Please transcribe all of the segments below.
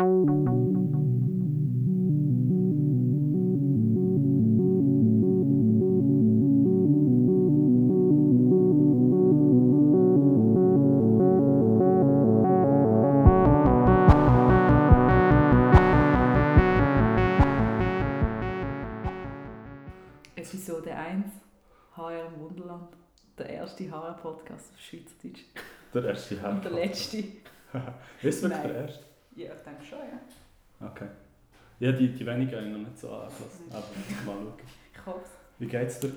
Episode 1, HR im Wunderland. Der erste HR-Podcast auf Schweizerdeutsch. Der erste Und der letzte. Ist wirklich Nein. der erste? Ja, ich denke schon, ja. Okay. Ja, die, die wenigen habe ich noch nicht so angelassen. Mhm. Aber mal schauen. Ich hoffe es. Wie geht's dir?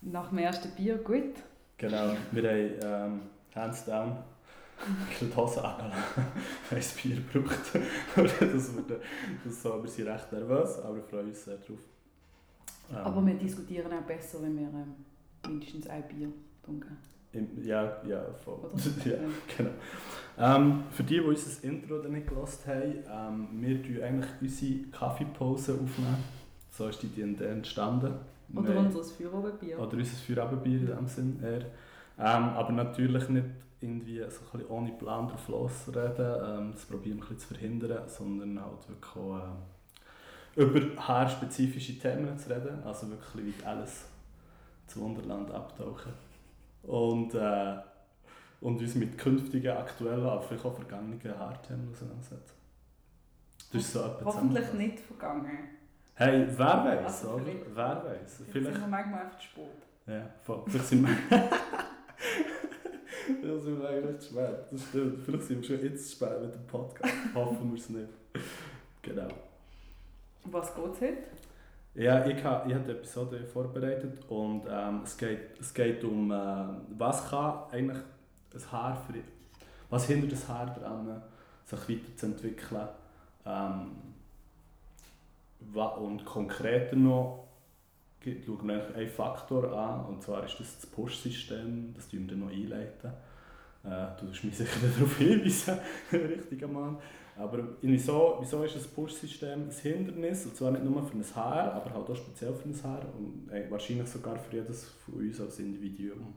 Nach dem ersten Bier gut. Genau, wir haben ähm, hands down die Hose angelassen, haben ein Bier gebraucht. das wurde, das so, wir sind recht nervös, aber wir freuen uns sehr drauf. Ähm, Aber wir diskutieren auch besser, wenn wir ähm, mindestens ein Bier trinken. Im, ja, ja, voll. Ja, genau. Ähm, für die, die unser Intro dann nicht gehört haben, ähm, wir tun eigentlich unsere Kaffeepause aufnehmen. So ist die, entstanden. Oder Wir- unser Feierabendbier. Oder unser Feierabendbier in dem Sinn eher. Ähm, aber natürlich nicht irgendwie so ein bisschen ohne Plan drauf losreden, ähm, das probieren wir ein bisschen zu verhindern, sondern halt wirklich auch, äh, über haarspezifische Themen zu reden, also wirklich wie alles zu Wunderland abtauchen. Und, äh, und uns mit künftigen, aktuellen, aber vielleicht auch vergangenen Haarthemen auseinandersetzen. Das ist so Hoffentlich nicht vergangen. Hey, wer weiß, Also oder? vielleicht- Wer weiß. Jetzt Vielleicht sind wir manchmal einfach spät. ja, voll. Vielleicht sind wir. Vielleicht sind wir eigentlich zu spät. Das stimmt. Vielleicht sind wir schon jetzt zu spät mit dem Podcast. Hoffen wir es nicht. Genau. Was geht es heute? Ja, ich habe ich hab die Episode vorbereitet und ähm, es, geht, es geht um, äh, was kann eigentlich ein Haar für. Was hindert das Haar daran, sich weiterzuentwickeln. Ähm, und konkreter noch schauen wir einen Faktor an, und zwar ist das das Push-System, das wir dann noch einleiten. Äh, du wirst mich sicher darauf hinweisen, richtiger Mann. Aber wieso, wieso ist das Push-System ein Hindernis? Und zwar nicht nur für ein Haar, aber halt auch speziell für ein Haar und äh, wahrscheinlich sogar für jedes von uns als Individuum.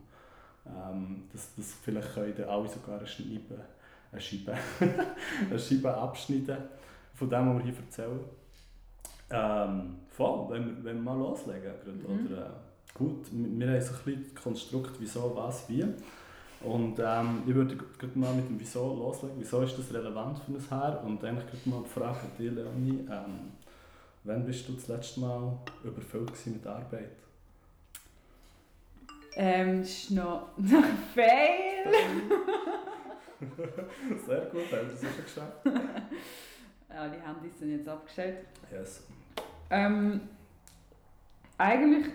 Ähm, das, das vielleicht können alle sogar eine Scheibe, eine Scheibe, eine Scheibe abschneiden von dem, was wir hier erzählen. Ähm, voll, wenn wir, wenn wir mal loslegen. Mhm. Oder, äh, gut, wir, wir haben so ein bisschen das Konstrukt, wieso, was, wie. Und ähm, ich würde gerade mal mit dem Wieso loslegen. Wieso ist das relevant für ein Haar? Und eigentlich gerade mal die Frage an dich, Leonie. Ähm, wann bist du das letzte Mal überfüllt mit Arbeit? Ähm, das ist noch, noch fail. Sehr gut, haben wir das schon geschafft. Ja, die Handys sind jetzt abgestellt. Yes. Ähm, eigentlich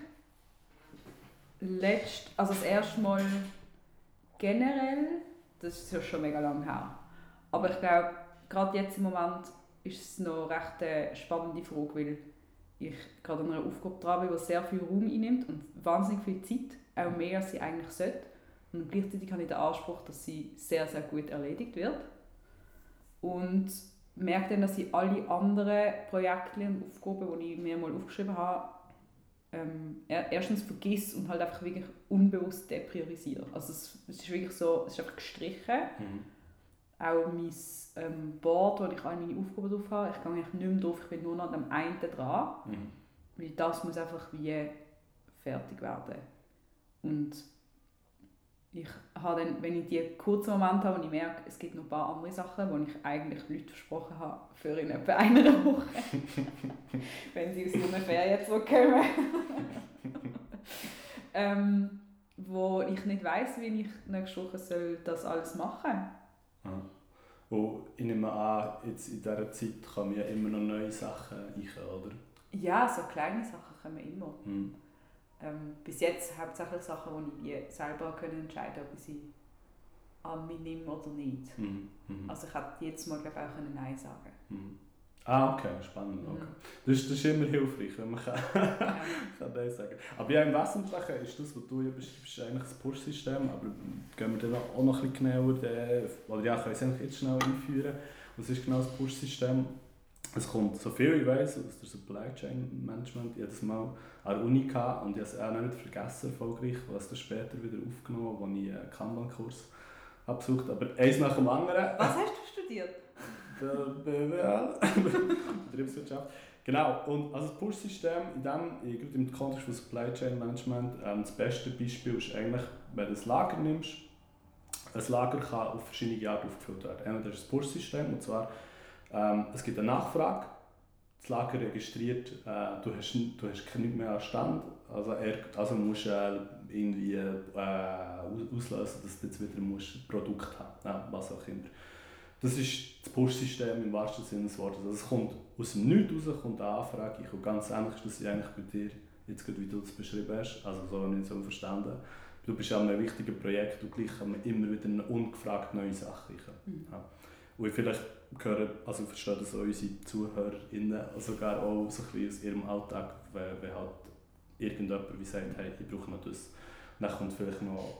letzt, also das erste Mal generell, das ist ja schon mega lange her. Aber ich glaube, gerade jetzt im Moment ist es noch eine recht äh, spannende Frage, weil ich gerade an einer Aufgabe dran bin, die sehr viel Raum einnimmt und wahnsinnig viel Zeit, auch mehr als sie eigentlich sollte. Und gleichzeitig habe ich den Anspruch, dass sie sehr, sehr gut erledigt wird. Und merke dann, dass ich alle anderen Projekte und Aufgaben, die ich mir mal aufgeschrieben habe, ähm, er- erstens vergiss und halt einfach wirklich unbewusst depriorisiere. Also es, es ist wirklich so, es ist einfach gestrichen. Mhm. Auch mein ähm, Board, wo ich all meine Aufgaben drauf habe, ich gehe eigentlich nicht mehr drauf, ich bin nur noch an dem einen dran. Mhm. Weil das muss einfach wie fertig werden. Und ich habe dann, wenn ich die kurzen Momente habe, wo ich merke, es gibt noch ein paar andere Sachen, wo ich eigentlich Leute versprochen habe, für in etwa einer Woche. wenn sie aus ihren Ferien zurückkommen. ähm, wo ich nicht weiss, wie ich nächste Woche soll das alles machen Aha. Und ich nehme an, jetzt in dieser Zeit kommen ja immer noch neue Sachen rein, oder? Ja, so kleine Sachen kommen immer. Mhm. Ähm, bis jetzt hauptsächlich Sachen, wo ich selber können entscheiden ob ich sie an mich nehme oder nicht. Mhm. Mhm. Also ich hätte jetzt mal glaub, auch können Nein sagen Mhm. Ah, okay, spannend. Okay. Mhm. Das, ist, das ist immer hilfreich, wenn man kann, Ja. kann das sagen Aber ja, im Wesentlichen ist das, was du hier beschreibst, eigentlich das Push-System. Aber gehen wir dann auch noch ein bisschen genauer, äh, oder ja, können wir es eigentlich jetzt schnell einführen. Was ist genau das Push-System? Es kommt, so viel ich weiß, aus der Supply Chain Management jedes Mal an der Uni gehabt und ich habe es auch nicht vergessen, erfolgreich, was dann später wieder aufgenommen als ich einen Kanban-Kurs habe besucht. Aber eins nach dem anderen. Was hast du studiert? BWL, Betriebswirtschaft. Genau, und also das Push-System in dem, gerade im Kontext von Supply Chain Management, ähm, das beste Beispiel ist eigentlich, wenn du ein Lager nimmst, ein Lager kann auf verschiedene Arten aufgefüllt werden. Entweder ist das Push-System, und zwar, ähm, es gibt eine Nachfrage, das Lager registriert, äh, du, hast, du hast nichts mehr an Stand, also, er, also musst du äh, irgendwie äh, auslösen, dass du jetzt wieder musst ein Produkt haben ja, was auch immer. Das ist das Push-System im wahrsten Sinne des Wortes. Also es kommt aus dem Nichts raus, kommt eine Anfrage, und ganz ähnlich ist das eigentlich bei dir, jetzt gerade wie du es beschrieben hast, also so habe ich es so verstanden. Du bist an einem wichtigen Projekt und gleich kommen immer wieder eine ungefragt neue Sachen mhm. ja. Und vielleicht hören, also verstehen das auch unsere ZuhörerInnen sogar auch so aus ihrem Alltag, wenn, wenn halt irgendjemand wie sagt, hey, ich brauche noch das. Dann kommt vielleicht noch,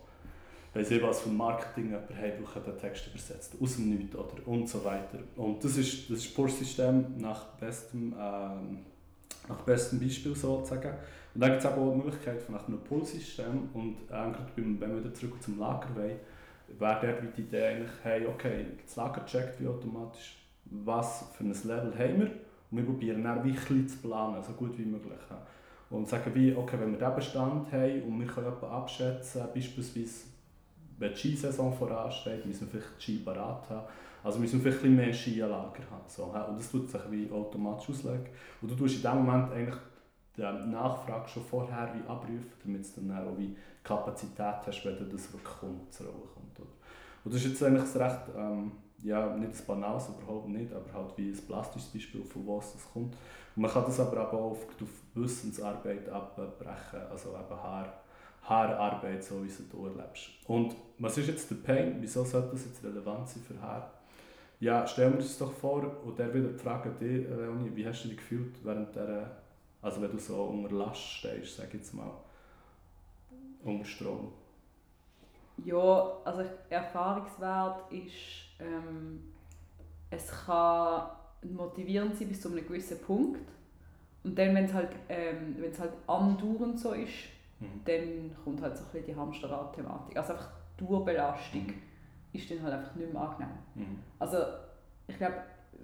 weiss ich was, vom Marketing jemand, hey, ich brauche den Text übersetzt, aus dem Nichts oder und so weiter. Und das ist das Push-System nach bestem, ähm, nach bestem Beispiel sozusagen. Und dann gibt es auch die Möglichkeit von einem Pull-System und ähm, gerade wenn wir wieder zurück zum Lager wollen, wäre dort die Idee eigentlich, hey, okay, das Lager checkt wie automatisch, was für ein Level haben wir und wir probieren dann wirklich zu planen, so gut wie möglich. Und sagen wie, okay, wenn wir diesen Bestand haben und wir können abschätzen, beispielsweise wenn die Skisaison voransteht, müssen wir vielleicht Ski parat haben. Also müssen wir vielleicht ein mehr Skianlager haben. So, und das tut sich wie automatisch auslegen. Und du tust in dem Moment eigentlich die Nachfrage schon vorher wie abrufen, damit du dann auch wie Kapazität hast, wenn das wirklich kommt, zur Rolle kommt. Oder? Und das ist jetzt eigentlich recht, ähm, ja, nicht ein banales, überhaupt nicht, aber halt wie ein plastisches Beispiel, von was das kommt. Und man kann das aber auch auf, auf Wissensarbeit abbrechen, also eben Haar, Haararbeit, so wie du erlebst. Und was ist jetzt der Pain? Wieso sollte das jetzt relevant sein für Haar? Ja, stellen wir uns doch vor, und der wieder die Frage an dich, Leonie, wie hast du dich gefühlt während der, also wenn du so unter Last stehst, sag ich jetzt mal, unter Strom? Ja, also Erfahrungswert ist, ähm, es kann motivierend sein bis zu einem gewissen Punkt. Und dann, wenn es halt, ähm, halt andauernd so ist, mhm. dann kommt halt so ein bisschen die Hamsterrad-Thematik. Also einfach Durbelastung mhm. ist dann halt einfach nicht mehr angenehm. Mhm. Also ich glaube,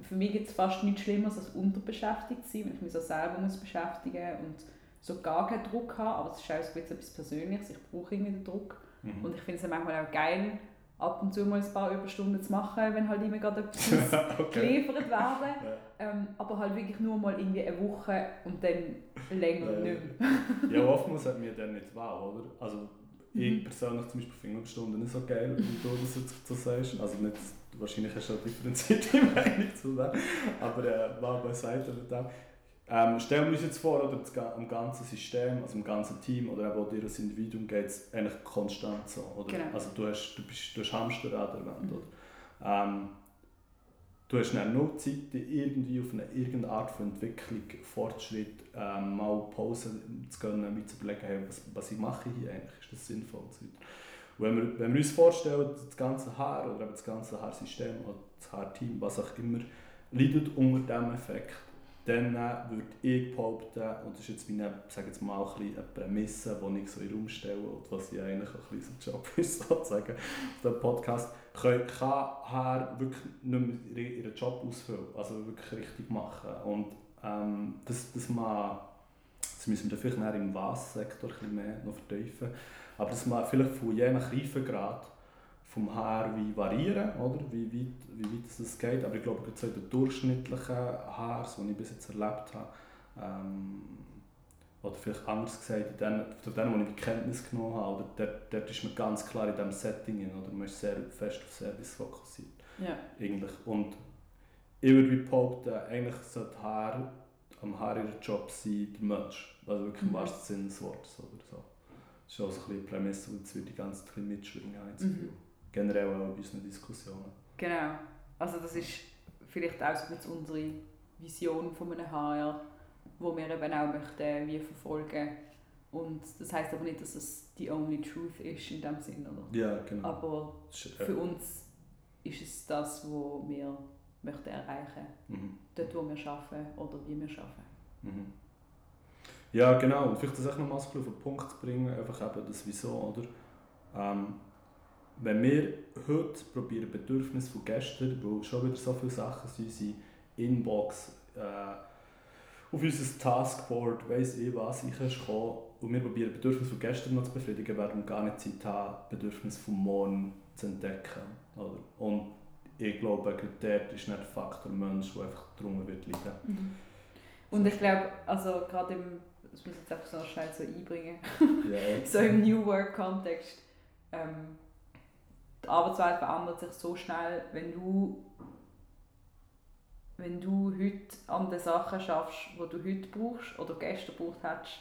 für mich gibt es fast nichts Schlimmeres als unterbeschäftigt zu sein, wenn ich mich so selber muss beschäftigen und so gar keinen Druck habe, aber es ist auch etwas Persönliches, ich brauche irgendwie den Druck. Mhm. Und ich finde es manchmal auch geil, ab und zu mal ein paar Überstunden zu machen, wenn halt immer gerade etwas okay. geliefert werden. Ja. Ähm, aber halt wirklich nur mal irgendwie eine Woche und dann länger äh, nicht mehr. ja, oftmals hat mir dann nicht wow, oder? Also mhm. ich persönlich zum Beispiel finde Überstunden nicht so geil, wie du das jetzt so sagst. Also nicht, wahrscheinlich hast du eine differenzierte Meinung zu dem, aber äh, war beiseite mit dem. Ähm, stellen wir uns jetzt vor, oder am ganzen System, also im ganzen Team oder auch dir als Individuum geht es eigentlich konstant so. Oder? Genau. Also du hast, du bist, du hast Hamsterrad erwähnt. Mhm. Oder? Ähm, du hast dann nur Zeit, irgendwie auf eine irgendeine Art von Entwicklung, Fortschritt, ähm, mal Pause zu gönnen, mir zu überlegen, hey, was, was ich mache hier eigentlich, ist das sinnvoll und so. Wenn wir, wenn wir uns vorstellen, das ganze Haar oder das ganze Haarsystem oder das Haarteam, was auch immer, leidet unter diesem Effekt, dann äh, würde ich behaupten, und das ist jetzt meine, sage jetzt mal, ein eine Prämisse, die ich so in den Raum stelle und was ja eigentlich ein bisschen so Job ist, sozusagen, auf dem Podcast, kann, Haar wirklich nicht mehr ihren Job ausfüllen, also wirklich richtig machen. Und ähm, das, das, man, das müssen wir vielleicht im Was-Sektor ein bisschen mehr noch vertiefen, aber das man vielleicht von je nach Reifegrad vom Haar wie variieren, oder? Wie, weit, wie weit das geht. Aber ich glaube, so in den durchschnittlichen Haaren, die ich bis jetzt erlebt habe, ähm, oder vielleicht anders gesagt, in denen, von denen, die ich Kenntnis genommen habe, oder dort, dort ist man ganz klar in diesem Setting, oder man ist sehr fest auf Service fokussiert. Ja. Eigentlich. Und ich würde behaupten, eigentlich sollte Haar am Haar ihren Job sein, der Mensch. Also wirklich im mhm. wahrsten Sinne des Wortes. Oder so. Das ist auch so ein bisschen eine Prämisse, die jetzt die ganze Zeit mitschwingen, mhm generell auch bei unseren Diskussionen. Genau. Also das ist vielleicht auch so unsere Vision von einem HR, wo wir eben auch möchten, wie verfolgen. Und das heißt aber nicht, dass es die only truth ist in dem Sinn, oder? Ja, genau. Aber für uns ist es das, was wir möchten erreichen mhm. Dort, wo wir arbeiten oder wie wir arbeiten. Mhm. Ja, genau. Und vielleicht das auch nochmal auf den Punkt zu bringen, einfach eben das Wieso, oder? Ähm, wenn wir heute probieren, Bedürfnisse von gestern, wo schon wieder so viele Sachen sind, unsere Inbox, äh, auf unser Taskboard, weiss ich was, ich kann kommen und wir probieren Bedürfnisse von gestern noch zu befriedigen, werden wir gar nicht Zeit haben, Bedürfnisse von morgen zu entdecken. Oder? Und ich glaube, dort ist nicht der Faktor Mensch, der einfach drunter wird leiden. Mhm. Und ich glaube, also gerade im, das muss ich jetzt einfach so schnell so einbringen, Ja, so im New Work-Kontext, ähm, die Arbeitswelt verändert sich so schnell, wenn du wenn du heute an den Sachen schaffst, die du heute brauchst oder gestern gebraucht hast,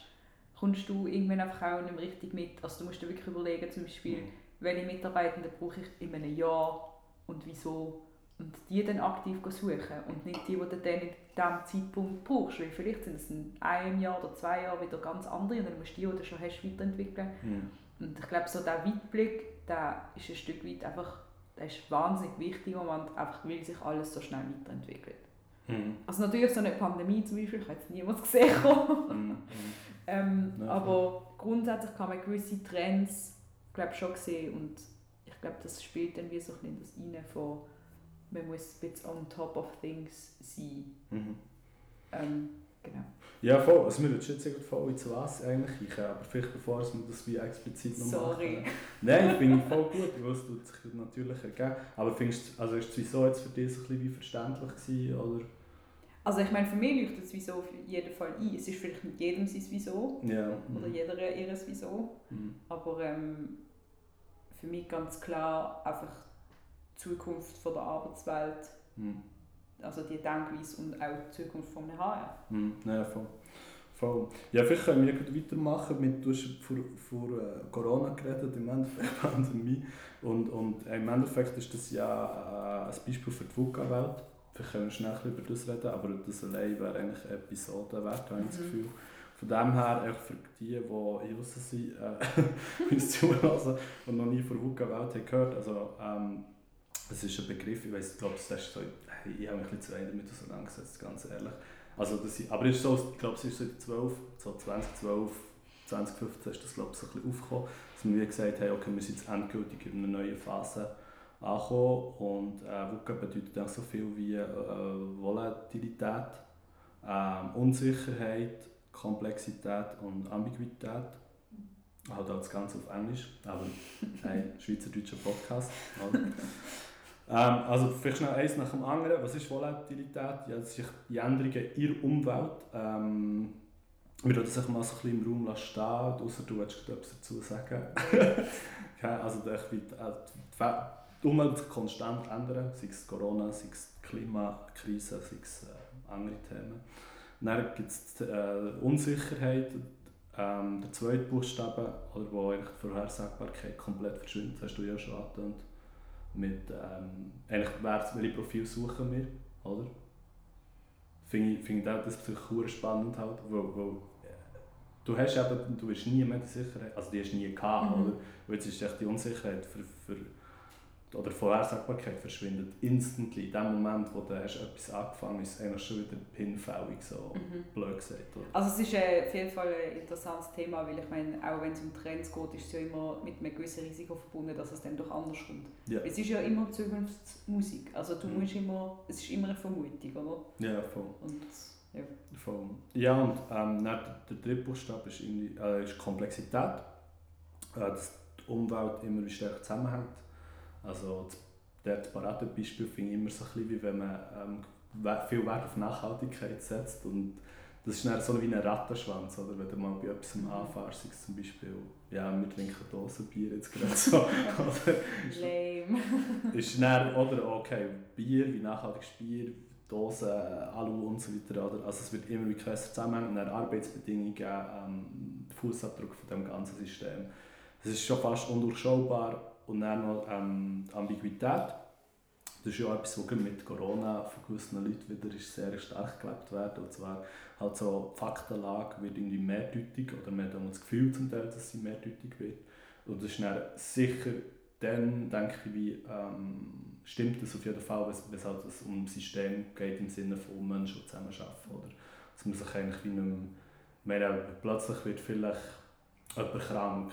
kommst du irgendwann einfach auch nicht mehr richtig mit. Also du musst dir wirklich überlegen, zum Beispiel, welche Mitarbeitenden brauche ich in einem Jahr und wieso? Und die dann aktiv suchen und nicht die, die dann in diesem Zeitpunkt brauchst, weil vielleicht sind es in einem Jahr oder zwei Jahren wieder ganz andere und dann musst du die, die du schon hast, weiterentwickeln. Mhm. Und ich glaube, so der Weitblick, der ist ein Stück weit einfach, der ist wahnsinnig wichtig im Moment, einfach weil sich alles so schnell weiterentwickelt. Mhm. Also natürlich so eine Pandemie zum Beispiel, ich habe jetzt niemand gesehen. Mhm. ähm, Ja, aber grundsätzlich kann man gewisse Trends glaub, schon sehen und ich glaube, das spielt dann wie so ein bisschen das rein von, man muss ein bisschen on top of things sein. Mhm. Ähm, genau. Ja, voll. Also wir würden jetzt irgendwie voll ins Was eigentlich rein, aber vielleicht bevor wir das wie explizit noch Sorry. machen. Nein, finde ich voll gut, weil es tut sich natürlich ergeben. Aber findest du, also ist das Wieso jetzt für dich so ein bisschen wie verständlich gewesen, oder? Also ich meine, für mich leuchtet das Wieso auf jeden Fall ein. Es ist vielleicht nicht jedem sein Wieso Ja. oder Mhm. jeder ihres Wieso. Mhm. Aber ähm, für mich ganz klar einfach die Zukunft von der Arbeitswelt, Mhm. also die Denkweise und auch die Zukunft von HR. Mhm. Ja, voll. voll. Ja, vielleicht können wir gerade weitermachen mit, du hast vor, vor äh, Corona geredet, im Endeffekt Pandemie. Und, und im Endeffekt ist das ja äh, ein Beispiel für die VUCA-Welt. Vielleicht können wir schnell über das reden, aber das allein wäre eigentlich eine Episode wert, habe ich das Mhm. Gefühl. Von dem her, echt für die, die hier sind, äh, uns zuhören und noch nie von VUCA-Welt haben gehört. Also, ähm, es ist ein Begriff, ich weiß, glaube, das ist so, ich habe mich ein bisschen zu wenig damit auseinandergesetzt, ganz ehrlich. Also das, aber ist so, ich glaube, es ist so in 12, so 2012, 2015 ist das glaube ich so ein bisschen aufgekommen, dass wir gesagt haben, okay, wir sind jetzt endgültig in einer neuen Phase angekommen und äh, VUCA bedeutet auch so viel wie äh, Volatilität, ähm, Unsicherheit, Komplexität und Ambiguität. Halt auch das Ganze auf Englisch, aber ein schweizerdeutscher Podcast. Oder? Ähm, also vielleicht schnell eins nach dem anderen. Was ist Volatilität? Ja, das sind die Änderungen in der Umwelt. Ähm, wir würden sich mal so ein bisschen im Raum lassen stehen, außer du willst etwas dazu sagen. okay, also der, die, die, die Umwelt wird sich konstant ändern, sei es Corona, sei es die Klimakrise, sei es äh, andere Themen. Dann gibt es äh, Unsicherheit, ähm, der zweite Buchstabe, oder wo eigentlich die Vorhersagbarkeit komplett verschwindet, hast du ja schon angetönt mit ähm, eigentlich wer, welche Profil suchen wir, oder? Finde ich, finde ich auch das sehr spannend halt, weil, weil du hast eben, du hast nie mehr die Sicherheit, also die hast du nie gehabt, Mhm. oder? Und jetzt ist echt die Unsicherheit für, für oder Vorhersagbarkeit verschwindet instantly. In dem Moment, wo du hast etwas angefangen hast, ist es eigentlich schon wieder hinfällig, so Mhm. blöd gesagt. Oder? Also es ist äh, auf jeden Fall ein interessantes Thema, weil ich meine, auch wenn es um Trends geht, ist es ja immer mit einem gewissen Risiko verbunden, dass es dann doch anders kommt. Ja. Es ist ja immer Zukunftsmusik, also du Mhm. musst immer, es ist immer eine Vermutung, oder? Ja, voll. Und ja. Voll. Ja, und ähm, der, der dritte Buchstabe ist, irgendwie, äh, ist Komplexität. Äh, dass die Umwelt immer stärker zusammenhängt. Also das Paradebeispiel finde ich immer so ein bisschen, wie wenn man ähm, viel Wert auf Nachhaltigkeit setzt. Und das ist dann so wie ein Rattenschwanz, oder? wenn du mal bei etwas anfährst, sei zum Beispiel, ja, wir trinken Dosenbier jetzt gerade so. oder? Lame. ist dann, oder okay, Bier, wie nachhaltiges Bier, Dosen, Alu und so weiter. Oder? Also es wird immer wie zusammenhängen und dann Arbeitsbedingungen, ähm, Fußabdruck von dem ganzen System. Es ist schon fast undurchschaubar und dann noch ähm, die Ambiguität. Das ist ja etwas, was mit Corona von gewissen Leuten wieder ist sehr stark gelebt wird. Und zwar halt so die Faktenlage wird irgendwie mehrdeutig oder man hat auch das Gefühl zum Teil, dass sie mehrdeutig wird. Und das ist dann sicher dann, denke ich, wie, ähm, stimmt das auf jeden Fall, wenn es- halt um System geht im Sinne von Menschen, die zusammenarbeiten. Oder dass man sich eigentlich wie mehr, mehr plötzlich wird vielleicht jemand krank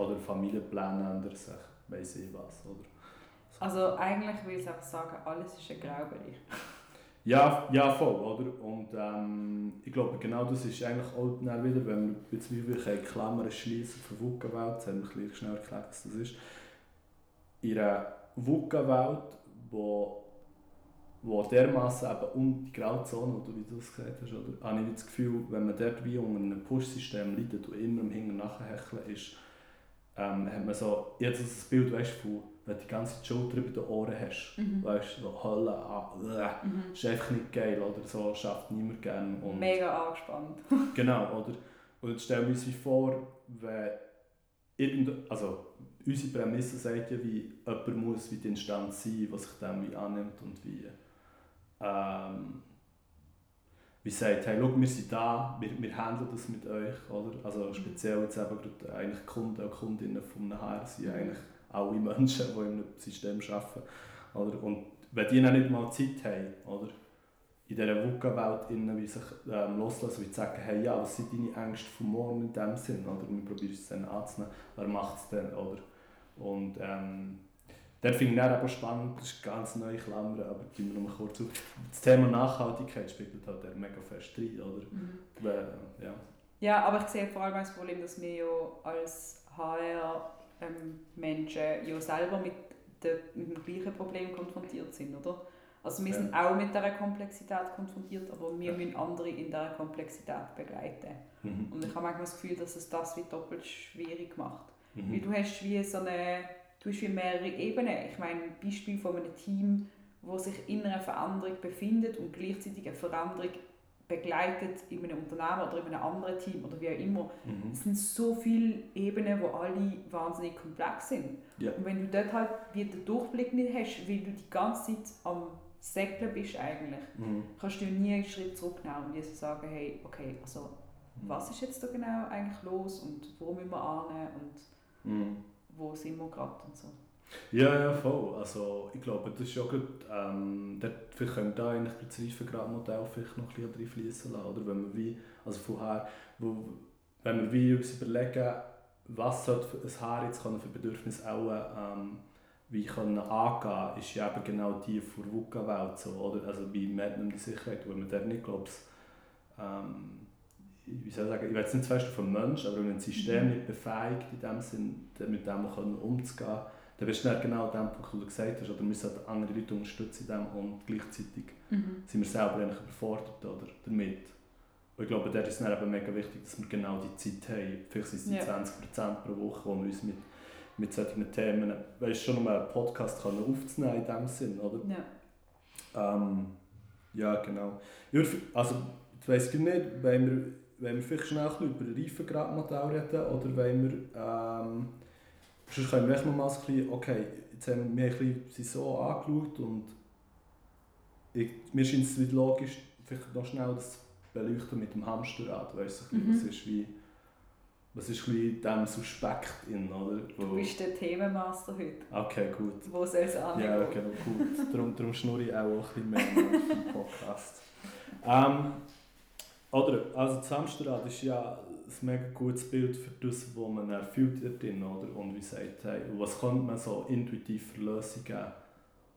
oder Familienpläne ändern sich. weiss ich was, oder? Also eigentlich will ich einfach sagen, alles ist ein Graubereich. Ja, ja, voll, oder? Und ähm, ich glaube, genau das ist eigentlich auch dann wieder, wenn wir jetzt wie wir Klammern schließen für VUCA-Welt, das haben wir ein schnell erklärt, was das ist. In einer VUCA-Welt, wo, wo dermaßen eben um die Grauzone, oder wie du es gesagt hast, oder, habe ich das Gefühl, wenn man dort wie unter einem Push-System leidet und immer im Hinten nachhecheln ist, ähm, hat man so, jetzt das Bild weißt, von wenn du die ganze Schulter über den Ohren hast. Mhm. Weißt du, so Hölle an. Ah, mhm. ist einfach nicht geil, oder? So schafft niemand gerne. Und Mega angespannt. genau, oder? Und jetzt stellen wir uns vor, wenn irgend, also unsere Prämisse sagt ja, wie jemand muss wie die Instanz sein, was sich dem wie annimmt und wie ähm, wie sagt, hey, schau, wir sind da, wir, wir handeln das mit euch, oder? Also speziell jetzt eben gerade eigentlich Kunden und Kundinnen von einem HR sind mhm. eigentlich alle Menschen, die in einem System arbeiten. Oder? Und wenn die dann nicht mal Zeit haben, oder? in dieser VUCA-Welt wie sich ähm, loslassen und sagen, hey, ja, was sind deine Ängste von morgen in dem Sinn? Oder? wir probieren es dann anzunehmen, wer macht es denn? Oder? Und ähm, dort finde ich aber spannend, das ist eine ganz neue Klammer, aber gehen wir noch mal kurz auf. Das Thema Nachhaltigkeit spielt halt mega fest rein, oder? Mhm. Weil, ja. ja, aber ich sehe vor allem das Problem, dass wir ja als HR ähm, ja selber mit, de, mit dem gleichen Problem konfrontiert sind, oder? Also wir ja. sind auch mit dieser Komplexität konfrontiert, aber wir ja. müssen andere in dieser Komplexität begleiten. Mhm. Und ich habe manchmal das Gefühl, dass es das wie doppelt schwierig macht. Mhm. Weil du hast wie so eine, du hast wie mehrere Ebenen. Ich meine, ein Beispiel von einem Team, das sich in einer Veränderung befindet und gleichzeitig eine Veränderung begleitet in einem Unternehmen oder in einem anderen Team oder wie auch immer. Mhm. Es sind so viele Ebenen, wo alle wahnsinnig komplex sind. Ja. Und wenn du dort halt wieder den Durchblick nicht hast, weil du die ganze Zeit am Säckeln bist eigentlich, mhm. kannst du nie einen Schritt zurücknehmen und dir so sagen, hey, okay, also mhm. was ist jetzt da genau eigentlich los und wo müssen wir annehmen und mhm. Wo sind wir gerade und so. Ja, ja, voll. Also, ich glaube, das ist ja gut, ähm, dort, vielleicht können da eigentlich das Reifegradmodell vielleicht noch ein bisschen reinfließen lassen, oder? Wenn wir wie, also vorher, wo, wenn wir wie uns überlegen, was sollte ein Haar jetzt für Bedürfnisse auch ähm, wie können angehen, ist ja eben genau die vor VUCA-Welt so, oder? Also bei Männern die Sicherheit, wo man da nicht glaubt, ähm, wie soll ich sagen, ich weiß nicht zuerst vom Mensch, aber wenn ein System mhm. nicht befähigt, in dem Sinn, mit dem umzugehen, dann bist du nicht genau an dem Punkt, wo du gesagt hast, oder wir müssen halt andere Leute unterstützen in dem und gleichzeitig mhm. sind wir selber eigentlich überfordert oder, damit. Und ich glaube, da ist es eben mega wichtig, dass wir genau die Zeit haben. Vielleicht sind es die ja. 20% pro Woche, wo wir uns mit, mit solchen Themen, weißt schon mal einen Podcast können aufzunehmen in dem Sinn, oder? Ja. Ähm, ja, genau. Also, ich weiss nicht, wenn wir, wenn wir vielleicht schnell über Reifengradmodell reden oder wenn wir ähm, Sonst können wir echt mal ein bisschen, okay, jetzt haben wir, ein bisschen so angeschaut und ich, mir scheint es nicht logisch, vielleicht noch schnell das beleuchten mit dem Hamsterrad, weißt du, mhm. was ist wie, was ist ein dem Suspekt in, oder? Wo, du bist der Themenmaster heute. Okay, gut. Wo soll es angehen? Ja, genau, gut. darum, darum schnurre ich auch ein bisschen mehr im Podcast. Ähm, oder, also das Hamsterrad ist ja ein mega gutes Bild für das, was man erfüllt drin, oder? Und wie sagt, hey, was könnte man so intuitiv für Lösungen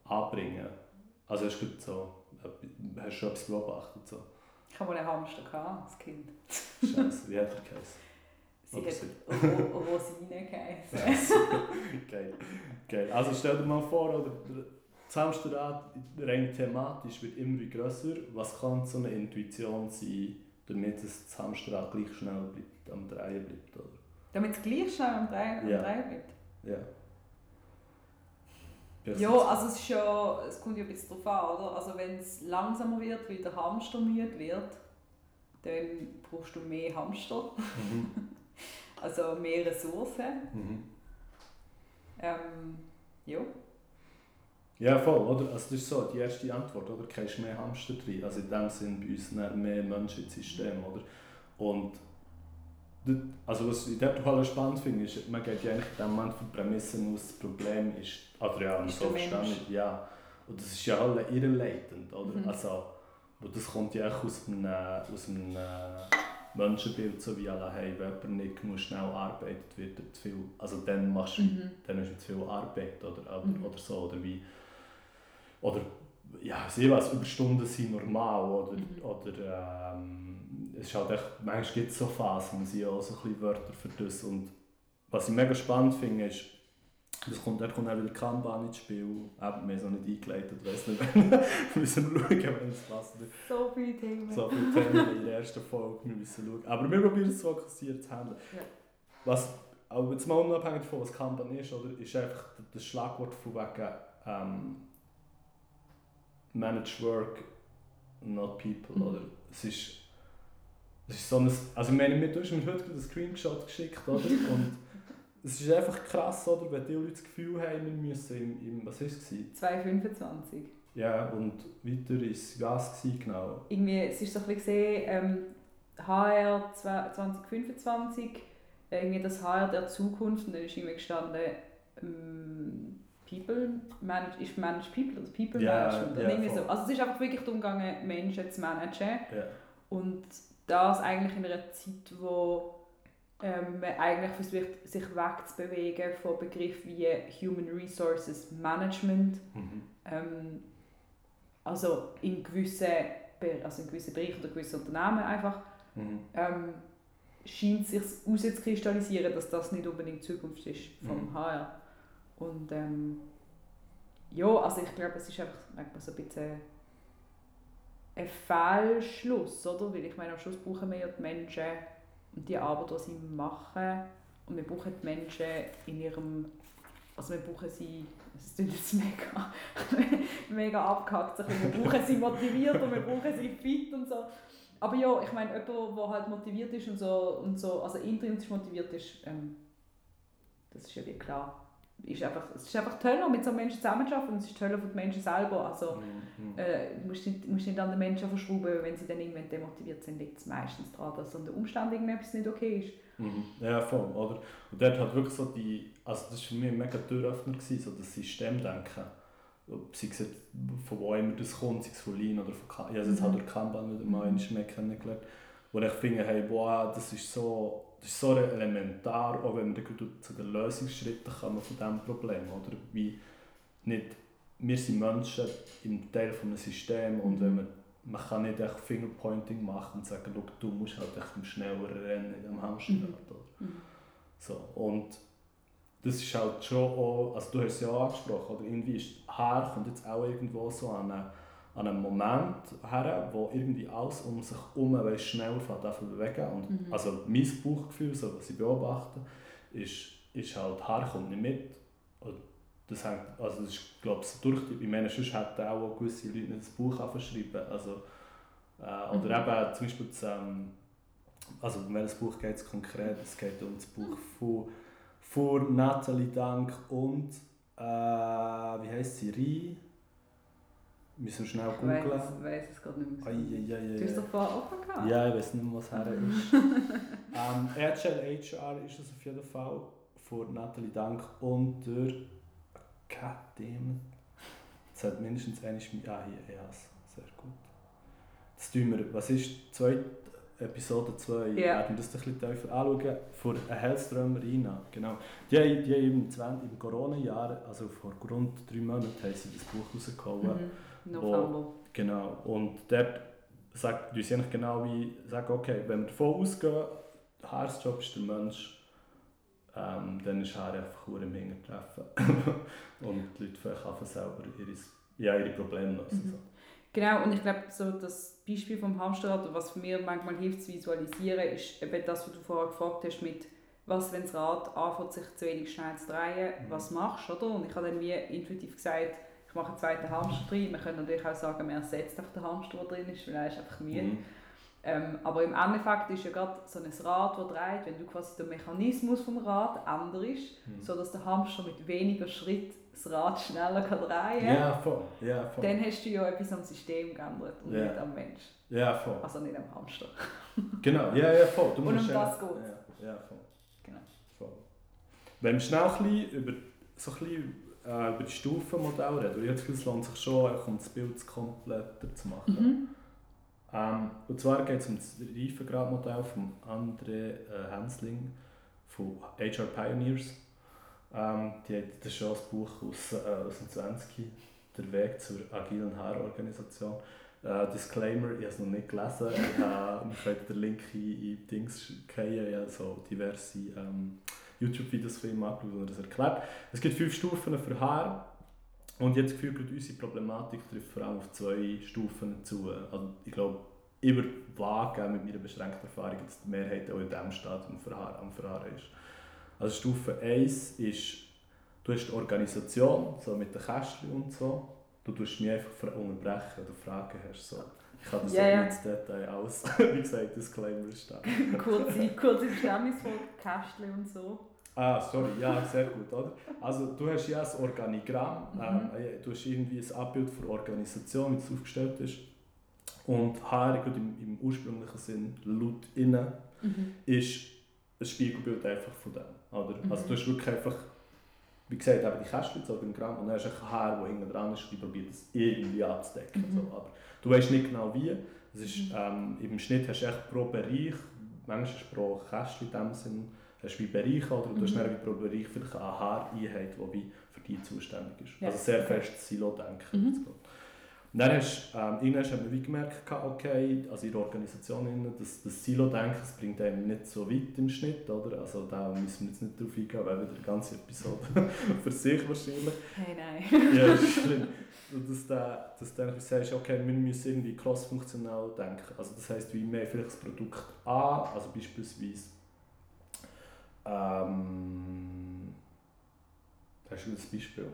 anbringen? Also hast du so, hast du etwas beobachtet? So? Ich habe mal einen Hamster gehabt, als Kind. Scheiße, wie hat er geheißen? Sie Oder hat Rosine geheißen. Geil. Geil. Also stell dir mal vor, oder, das Hamsterrad rein thematisch wird immer grösser. Was kann so eine Intuition sein, damit das Hamsterrad gleich schnell bleibt, am Drehen bleibt, oder? Damit es gleich schnell am Drehen, am ja. Drehen bleibt? Ja. Ja, also es, ist ja, es kommt ja ein bisschen darauf an, oder? Also wenn es langsamer wird, weil der Hamster müde wird, dann brauchst du mehr Hamster. Mhm. also mehr Ressourcen. Mhm. Ähm, ja. Ja, voll, oder? Also das ist so die erste Antwort, oder? Kein mehr Hamster drin. Also in dem Sinn bei uns mehr Menschen ins System, oder? Und also was ich dort halt spannend finde, ist, man geht ja eigentlich in dem Moment von Prämissen aus, das Problem ist, also ja, ist so verstanden, ja. Und das ist ja halt irreleitend, oder? Mhm. Also, das kommt ja auch aus einem, aus einem Menschenbild, so wie alle hey, wenn jemand nicht muss schnell arbeitet, wird er zu viel, also dann machst du, Mhm. dann ist es zu viel Arbeit oder, oder, Mhm. oder so, oder wie, oder, ja, ich weiß, Überstunden sind normal, oder, Mhm. oder ähm, es ist halt echt, manchmal gibt es so Phasen, man sieht auch so ein bisschen Wörter für das und was ich mega spannend finde, ist, das kommt, da kommt auch wieder Kanban ins Spiel, eben, wir haben es noch nicht eingeleitet, weiss nicht, wir müssen schauen, wenn es passt. So viele Themen. So viele Themen in der ersten Folge, wir müssen schauen. Aber wir probieren es fokussiert zu handeln. Ja. Was, aber jetzt mal unabhängig davon, was Kanban ist, oder, ist einfach das Schlagwort von wegen ähm, Manage Work, not People. Mhm. Oder? Es ist, es ist so ein, also ich meine, du hast mir heute einen Screenshot geschickt, oder? Und es ist einfach krass, oder? Wenn die Leute das Gefühl haben, wir müssen im, im was war es? gewesen? 225. Ja, und weiter ist was gewesen, genau? Irgendwie, es ist so ein bisschen gesehen, ähm, HR 2025, irgendwie das HR der Zukunft, und dann ist irgendwie gestanden, ähm, People, manage, ist Manage People oder People Ja, Management. ja, irgendwie so. Also es ist einfach wirklich darum gegangen, Menschen zu managen. Ja. Und das eigentlich in einer Zeit, wo ähm, man eigentlich versucht, sich wegzubewegen von Begriffen wie Human Resources Management. Mhm. Ähm, also in gewissen, also in gewissen Bereichen oder gewissen Unternehmen einfach, Mhm. ähm, scheint es sich herauszukristallisieren, dass das nicht unbedingt die Zukunft ist vom Mhm. HR. Und ähm, ja, also ich glaube, es ist einfach manchmal so ein bisschen ein Fehlschluss, oder? Weil ich meine, am Schluss brauchen wir ja die Menschen und die Arbeit, die sie machen. Und wir brauchen die Menschen in ihrem, also wir brauchen sie, es klingt jetzt mega, mega abgehackt, wir brauchen sie motiviert und wir brauchen sie fit und so. Aber ja, ich meine, jemand, der halt motiviert ist und so, und so also intrinsisch motiviert ist, ähm, das ist ja wie klar. Ist einfach, es ist einfach toll, mit so Menschen zusammenzuarbeiten und es ist toll für die Menschen selber. Also, Mhm. äh, du musst nicht, musst nicht an den Menschen verschrauben, wenn sie dann irgendwann demotiviert sind, liegt es meistens daran, dass an den Umständen irgendetwas nicht okay ist. Mhm. Ja, voll, oder? Und dort hat wirklich so die, also das war für mich ein mega Türöffner, gewesen, so das Systemdenken. Ob sei es von wo immer das kommt, sei es von Lean oder von Kanban, ich habe es jetzt Mhm. halt durch Kanban wieder mal Mhm. mehr kennengelernt, wo ich finde, hey, wow, das ist so, das ist so elementar, auch wenn wir gerade zu den Lösungsschritten kommen von diesem Problem, oder? Wie nicht, wir sind Menschen im Teil von einem System und Mhm. wenn man man kann nicht echt Fingerpointing machen und sagen, du musst halt echt schneller rennen in diesem Hamsterrad. oder? Mhm. So, und das ist halt schon auch, also du hast es ja auch angesprochen, oder irgendwie ist Haar kommt jetzt auch irgendwo so an einen, an einen Moment her, wo irgendwie alles um sich herum schnell fährt, einfach bewegen. Und Mhm. also mein Bauchgefühl, so, was ich beobachte, ist, ist halt, Haar kommt nicht mit. Und das hängt, also das ist, glaube ich, so durch die, ich meine, sonst hätten auch gewisse Leute nicht das Buch angeschrieben. Also, äh, oder Mhm. eben zum Beispiel das, ähm, also um welches Buch geht es konkret? Es geht um das Buch von, von Nathalie Dank und äh, wie heißt sie? Rie? Müssen schnell Ich googeln. weiss, es gerade nicht mehr. Ai, ai, ai, ai, Du hast doch vorher offen gehabt. Ja, ich weiß nicht mehr, was her ist. ähm, Agile HR ist es auf jeden Fall von Nathalie Dank und der Goddammit. Es hat mindestens eine Schmi Ah, hier, ja, sehr gut. Das tun wir, was ist zwei, Episode 2, Ja. werden wir das ein bisschen tiefer anschauen. Von Hellströmer Rina, genau. Die, haben- die haben im, 20 im Corona-Jahr, also vor rund drei Monaten, haben sie das Buch rausgehauen. Mhm. November. Genau. Und dort sagt uns eigentlich genau wie, sagen, okay, wenn wir davon ausgehen, Haarsjob ist der Mensch, ähm, dann ist Haar einfach nur im Hintertreffen. und die Leute können selber ihre, ja, ihre Probleme lösen. Mhm. So. Genau, und ich glaube, so das Beispiel vom Hamsterrad, was mir manchmal hilft zu visualisieren, ist eben das, was du vorher gefragt hast, mit was, wenn das Rad anfängt, sich zu wenig schnell zu drehen, Mhm. was machst du, oder? Und ich habe dann wie intuitiv gesagt, ich mache einen zweiten Hamster drin. Man könnte natürlich auch sagen, man ersetzt einfach den Hamster, der drin ist, weil er ist einfach müde. Mhm. Ähm, aber im Endeffekt ist ja gerade so ein Rad, das dreht, wenn du quasi den Mechanismus vom Rad änderst, Mhm. sodass der Hamster mit weniger Schritt das Rad schneller kann drehen kann, Ja, voll. Ja, voll. dann hast du ja etwas am System geändert und Ja. nicht am Mensch. ja, voll. Also nicht am Hamster. Genau, ja, ja, voll. Du Und um das geht's. Ja, ja, voll. Genau. voll. Wenn wir schnell ein bisschen über, so ein bisschen, äh, über die Stufenmodelle reden, ich habe das Gefühl, es lohnt sich schon, um das Bild kompletter zu machen. Mhm. Ähm, und zwar geht es um das Reifegradmodell von André äh, Hensling von HR Pioneers. Ähm, die hat, das ist schon ein Buch aus, äh, aus dem 20. Der Weg zur agilen HR-Organisation. Äh, Disclaimer, ich habe es noch nicht gelesen. Ich wir können den Link in, in Dings fallen. Ich habe so diverse ähm, YouTube-Videos von ihm angeschaut, er das erklärt. Es gibt fünf Stufen für HR. Und jetzt gefühlt unsere Problematik trifft vor allem auf zwei Stufen zu. Also ich glaube, ich würde wagen mit meiner beschränkten Erfahrung, dass die Mehrheit auch in diesem Stadium am Verharren ist. Also Stufe 1 ist, du hast die Organisation, so mit den Kästchen und so. Du tust mich einfach unterbrechen, wenn du Fragen hast. So. Ich kann das Ja, ja. nicht ins Detail aus. Wie gesagt, Disclaimer ist da. kurze, kurze Verständniswort, Kästchen und so. Ah, sorry, ja, sehr gut, oder? Also du hast ja ein Organigramm, Mhm. ähm, äh, du hast irgendwie ein Abbild für Organisation, wie es aufgestellt ist. Und HR, gut, im, im ursprünglichen Sinn, laut innen, Mhm. ist ein Spiegelbild einfach von dem, oder? Mhm. Also du hast wirklich einfach, wie gesagt, eben die Kästchen, das Organigramm, und dann hast du ein HR, der hinten dran ist und die probiert das irgendwie abzudecken. Mhm. So. Aber du weißt nicht genau wie. Es ist, Mhm. ähm, Im Schnitt hast du echt pro Bereich, manchmal pro Kästchen in dem Sinn, hast du wie Bereiche oder du hast Mhm. dann wie pro Bereich vielleicht eine HR-Einheit, die wie für die zuständig ist. Ja. Also sehr Okay. fest Silo-Denken. Mhm. Und dann hast, ähm, irgendwann hat man wie gemerkt, okay, also in der Organisation, das, das Silo-Denken das bringt einem nicht so weit im Schnitt, oder? Also da müssen wir jetzt nicht drauf eingehen, weil wieder eine ganze Episode für sich wahrscheinlich. Hey, nein. Ja, das ist schlimm. Und dass du dass du dann sagst, okay, wir müssen irgendwie cross-funktional denken. Also das heisst, wie wir vielleicht das Produkt A, also beispielsweise ähm, hast du ein Beispiel?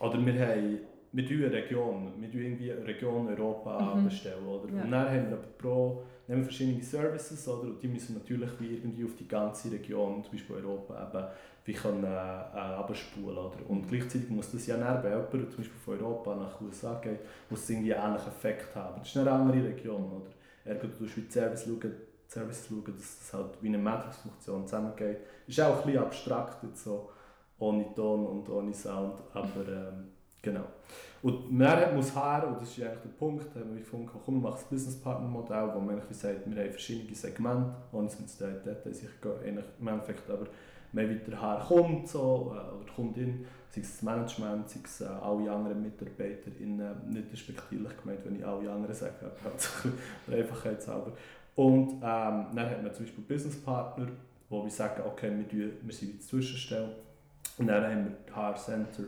Oder wir haben wir tun eine Region, wir tun irgendwie eine Region Europa Mhm. bestellen, oder? Ja. Und dann haben wir aber pro, nehmen wir verschiedene Services, oder? Und die müssen natürlich wie irgendwie auf die ganze Region, zum Beispiel Europa, eben, wie können, äh, äh, abspulen, oder? Und Mhm. gleichzeitig muss das ja dann, wenn jemand zum Beispiel von Europa nach USA geht, muss es irgendwie einen ähnlichen Effekt haben. Das ist eine andere Region, oder? Ergo, du musst wie die Service schauen, Service schauen, dass das halt wie eine Matrix-Funktion zusammengeht. Ist auch ein bisschen abstrakt, jetzt so, ohne Ton und ohne Sound, aber ähm, genau. Und Mehrheit muss her, und das ist eigentlich der Punkt, haben wir gefunden, komm, machen das Business Partner Modell, wo man sagt, wir haben verschiedene Segmente, ohne es mit den Details sicher gehen, eigentlich im Endeffekt aber mehr weiter her kommt, so, äh, oder Kundin, sei es das Management, sei es äh, alle anderen MitarbeiterInnen, nicht respektierlich gemeint, wenn ich alle anderen sage, aber halt so ein bisschen der Einfachheit selber. Und ähm, dann hat man zum Beispiel Business Partner, wo wir sagen, okay, wir, wir sind die Zwischenstelle. Und dann haben wir die HR Center,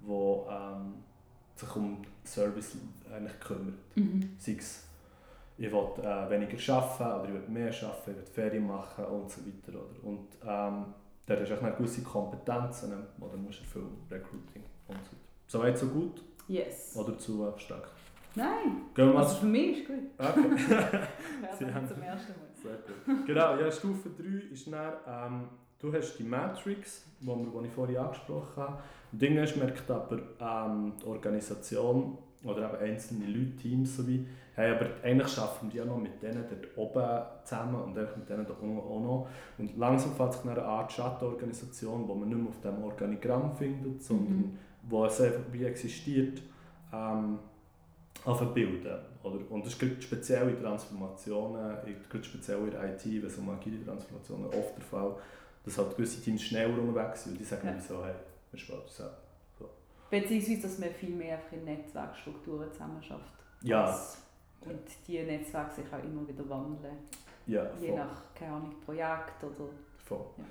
wo ähm, sich um Service eigentlich kümmert. Mhm. Sei es, ich will äh, weniger arbeiten oder ich will mehr arbeiten, ich will Ferien machen und so weiter. Oder? Und ähm, da hast du auch noch gewisse Kompetenzen, oder musst du viel Recruiting und so weiter. So weit, so gut? Yes. Oder zu abstrakt? Nein. Gehen wir mal Also für mich ist gut. Okay. Ja, Sie haben- zum ersten Mal. Sehr gut. Genau, ja, Stufe 3 ist dann, ähm, du hast die Matrix, die ich vorhin angesprochen habe. Und irgendwann merkt aber ähm, die Organisation oder eben einzelne Leute, Teams sowie, hey, aber eigentlich arbeiten wir ja noch mit denen dort oben zusammen und eigentlich mit denen da unten auch noch. Und langsam fängt sich eine Art Schattenorganisation, die man nicht mehr auf dem Organigramm findet, sondern Mhm. wo es einfach wie existiert, ähm, bilden. Oder? Und das ist gerade speziell in Transformationen, gerade speziell in der IT, wenn es um agile Transformationen oft der Fall, dass halt gewisse Teams schneller unterwegs sind und die sagen Ja. so, hey, wir sparen das ab. Beziehungsweise, dass man viel mehr einfach in Netzwerkstrukturen zusammen schafft. Ja. Und die Netzwerke sich auch immer wieder wandeln. Ja, Je voll. nach, keine Ahnung, Projekt oder... voll. Ja.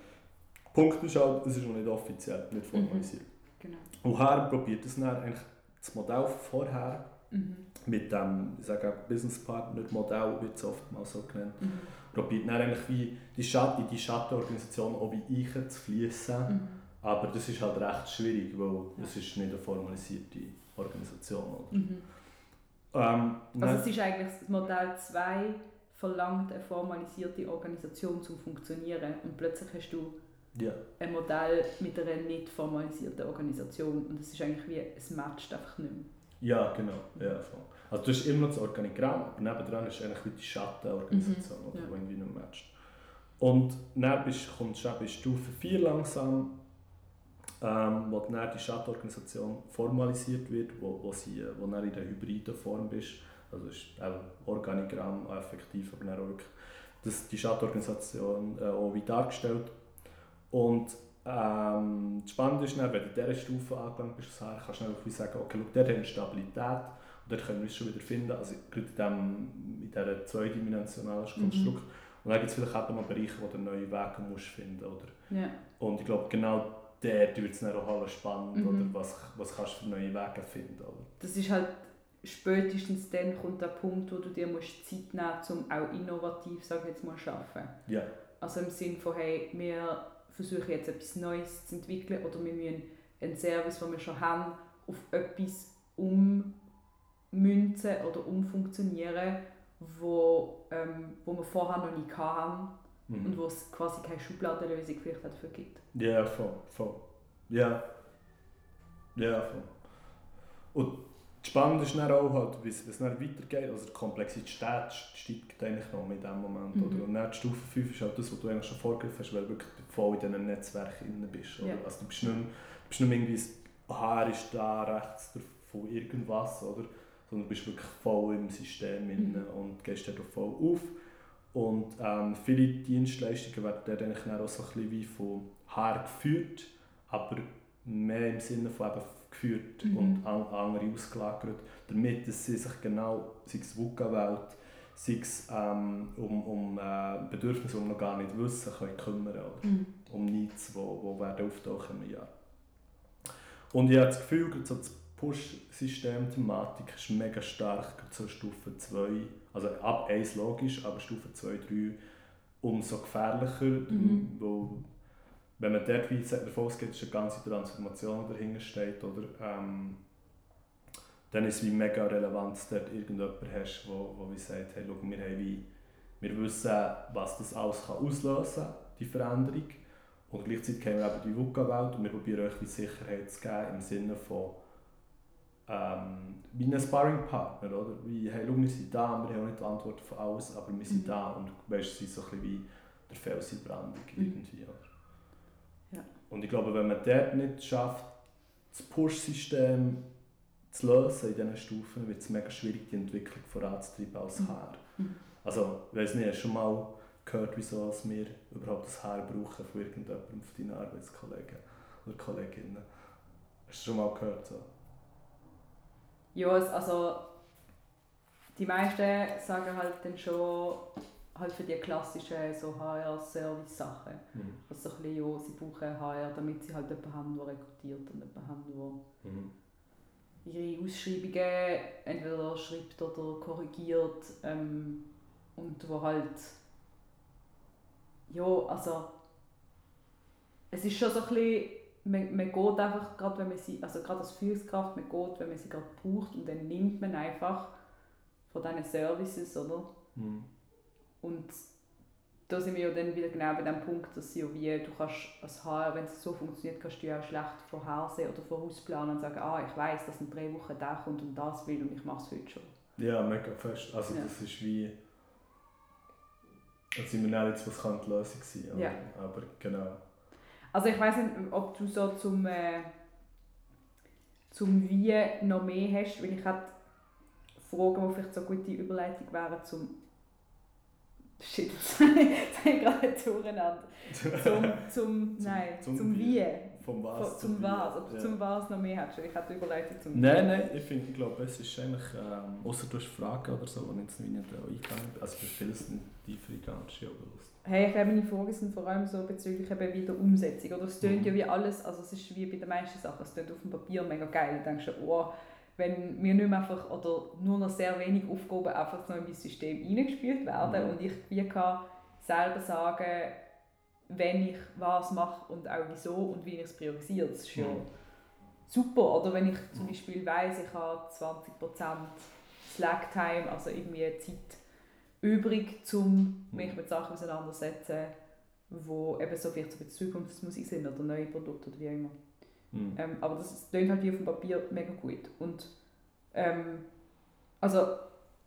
Punkt ist halt, es ist noch nicht offiziell, nicht formalisiert. Genau. Und Herr probiert das dann eigentlich das Modell vorher Mhm. mit dem, ich sage auch Business Partner Modell, wird es oftmals so genannt, Mhm. probiert dann eigentlich wie die Schatt, in die Schattenorganisation auch wie einzufließen. Mhm. Aber das ist halt recht schwierig, weil es ist nicht eine formalisierte Organisation. Oder? Mhm. Ähm, Also es ist eigentlich das Modell 2 verlangt eine formalisierte Organisation zum Funktionieren und plötzlich hast du ja, ein Modell mit einer nicht formalisierten Organisation und es ist eigentlich wie, es matcht einfach nicht mehr. Ja, genau. Ja, voll. Also du hast immer noch das Organigramm, aber nebendran ist eigentlich die Schattenorganisation, Mhm, ja. die irgendwie nicht matcht. Und dann bist, kommst du eben in Stufe 4 langsam, ähm, wo dann die Schattenorganisation formalisiert wird, wo, wo, sie, äh, wo dann in der hybriden Form bist, Also ist auch Organigramm effektiv, aber dann auch wirklich das, die Stadtorganisation äh, auch wie dargestellt. Und ähm, das Spannende ist dann, wenn du in dieser Stufe angelangt bist, kannst du dann sagen, okay, schau, dort haben wir Stabilität und dort können wir uns schon wieder finden, also gerade in, dem, in dieser zweidimensionalen mhm. Konstrukt. Mhm. Und dann gibt es vielleicht auch noch Bereiche, wo du neue Wege musst finden oder? Ja. Und ich glaube, genau dort wird es dann auch spannend, mhm. oder was, was kannst du für neue Wege finden. Oder? Das ist halt spätestens dann kommt der Punkt, wo du dir musst Zeit nehmen musst, um auch innovativ, sage jetzt mal, zu arbeiten. Ja. Also im Sinne von, hey, wir versuchen jetzt etwas Neues zu entwickeln oder wir müssen einen Service, den wir schon haben, auf etwas ummünzen oder umfunktionieren, wo, ähm, wo wir vorher noch nie hatten mhm. und wo es quasi keine Schubladenlösung vielleicht dafür gibt. Ja, voll, voll. Ja. Ja, voll. Und Spannend ist dann auch, halt, wie es dann weitergeht. Also die Komplexität steigt eigentlich noch in diesem Moment. Mhm. Oder? Und dann die Stufe 5 ist halt das, was du eigentlich schon vorgegriffen hast, weil du wirklich voll in diesem Netzwerk drin bist. Oder? Ja. Also du bist nicht, mehr, du bist nicht mehr irgendwie, Haar ist da rechts von irgendwas, oder? sondern du bist wirklich voll im System mhm. und gehst dort voll auf. Und ähm, viele Dienstleistungen werden dort eigentlich auch so ein bisschen wie von Haar geführt, aber mehr im Sinne von eben geführt mhm. und an andere ausgelagert, damit dass sie sich genau, sei es VUCA-Welt, sei es ähm, um, um äh, Bedürfnisse, die wir noch gar nicht wissen, können kümmern oder mhm. um die wo, wo werden auftauchen im Jahr. Und ich habe das Gefühl, so das Push-System-Thematik ist mega stark zur Stufe 2, also ab 1 logisch, aber Stufe 2, 3 umso gefährlicher, mhm. wo wenn man dort wie davon ausgeht, dass eine ganze Transformation dahinter steht, oder, ähm, dann ist es wie mega relevant, dass du dort irgendjemanden hast, wo, wo wie sagt, hey, schau, wir, haben wie, wir wissen, was das alles kann auslösen kann, die Veränderung. Und gleichzeitig haben wir eben die VUCA-Welt und wir probieren euch die Sicherheit zu geben im Sinne von ähm, wie ein Sparring-Partner, oder? Wie, hey, schau, wir sind da, wir haben auch nicht die Antwort auf alles, aber wir sind mhm. da und weißt, sie sind so ein bisschen wie der Fels in Brandung mhm. irgendwie, oder? Und ich glaube, wenn man dort nicht schafft, das Push-System zu lösen in diesen Stufen, wird es mega schwierig, die Entwicklung voranzutreiben als mhm. Haar. Mhm. Also, ich weiß nicht, hast du schon mal gehört, wieso wir überhaupt das Haar brauchen von irgendjemandem, von deinen Arbeitskollegen oder Kolleginnen? Hast du schon mal gehört? So? Ja, also die meisten sagen halt dann schon, halt für die klassischen so HR-Service-Sachen. Mhm. Also so ein bisschen, ja, sie brauchen HR, damit sie halt jemanden haben, der rekrutiert und jemanden haben, der mhm. ihre Ausschreibungen entweder schreibt oder korrigiert ähm, und wo halt ja, also es ist schon so ein bisschen, man, man geht einfach, gerade wenn man sie, also gerade als Führungskraft, man geht, wenn man sie gerade braucht und dann nimmt man einfach von diesen Services, oder? Mhm. Und da sind wir ja dann wieder genau bei dem Punkt, dass ja wie, du kannst als HR, wenn es so funktioniert, kannst du ja auch schlecht vorhersehen oder vorausplanen und sagen, ah, ich weiß, dass in drei Wochen der kommt und das will und ich mache es heute schon. Ja, mega fest. Also ja. das ist wie... Da sind wir nicht jetzt, was kann die Lösung sein aber, ja. aber genau. Also ich weiß nicht, ob du so zum, äh, zum Wie noch mehr hast, weil ich hätte Fragen, die vielleicht so eine gute Überleitung wären zum Shit, jetzt ich gerade durcheinander. Zum, zum, nein, zum, zum Wie. Vom Was. Zum Was. Ob du ja. zum Was noch mehr hast. Ich hatte überlegt zum Nein, nein, ich finde, ich glaube, es ist eigentlich, ähm, außer du hast Fragen oder so, die jetzt nicht eingegangen bin. Also für viele sind tiefere Grenzen ja bewusst. Hey, ich glaube, meine Fragen sind vor allem so bezüglich eben wieder Umsetzung. Oder es tönt mhm. ja wie alles, also es ist wie bei den meisten Sachen, es tönt auf dem Papier mega geil. Du denkst oh, wenn mir nicht mehr einfach oder nur noch sehr wenig Aufgaben einfach so in mein System eingespielt werden mhm. und ich wie kann selber sagen, wenn ich was mache und auch wieso und wie ich es priorisiere. Das ist ja mhm. super. Oder wenn ich zum Beispiel weiss, ich habe 20% Slack-Time, also irgendwie Zeit übrig, um mich mit Sachen auseinandersetzen, wo eben so vielleicht so Zukunftsmusik sind oder neue Produkte oder wie auch immer. Mhm. Ähm, aber das klingt halt wie auf dem Papier mega gut. Und ähm, also,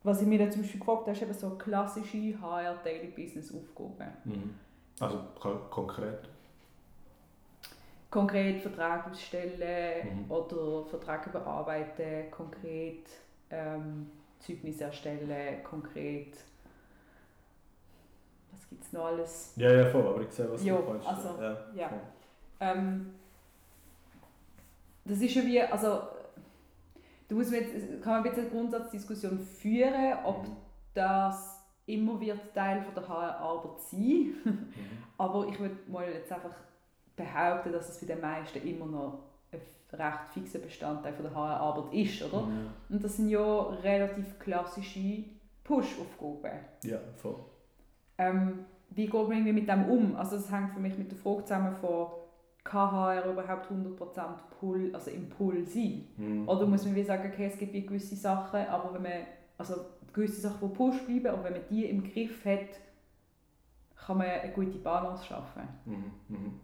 was ich mir dann zum Beispiel gefragt habe, ist eben so klassische HR Daily Business Aufgaben. Mhm. Also konkret? Konkret Vertrag ausstellen mhm. oder Vertrag überarbeiten, konkret ähm, Zeugnis erstellen, konkret. Was gibt es noch alles? Ja, ja, voll, aber ich sehe, was Jo, du meinst. also, ja, ja. Ähm, das ist ja wie, also da muss man jetzt, kann man bisschen eine Grundsatzdiskussion führen, ob Mhm. das immer wird Teil von der HR-Arbeit sein. Mhm. Aber ich würde mal jetzt einfach behaupten, dass es bei den meisten immer noch ein recht fixer Bestandteil von der HR-Arbeit ist, oder? Mhm. Und das sind ja relativ klassische Push-Aufgaben. Ja, voll. Ähm, wie geht man irgendwie mit dem um? Also das hängt für mich mit der Frage zusammen von kann HR überhaupt 100% Pull, also im Pull sein? Mhm. Oder muss man wie sagen, okay, es gibt gewisse Sachen, aber wenn man, also gewisse Sachen, die Push bleiben, aber wenn man die im Griff hat, kann man eine gute Balance schaffen. Mhm. Mhm.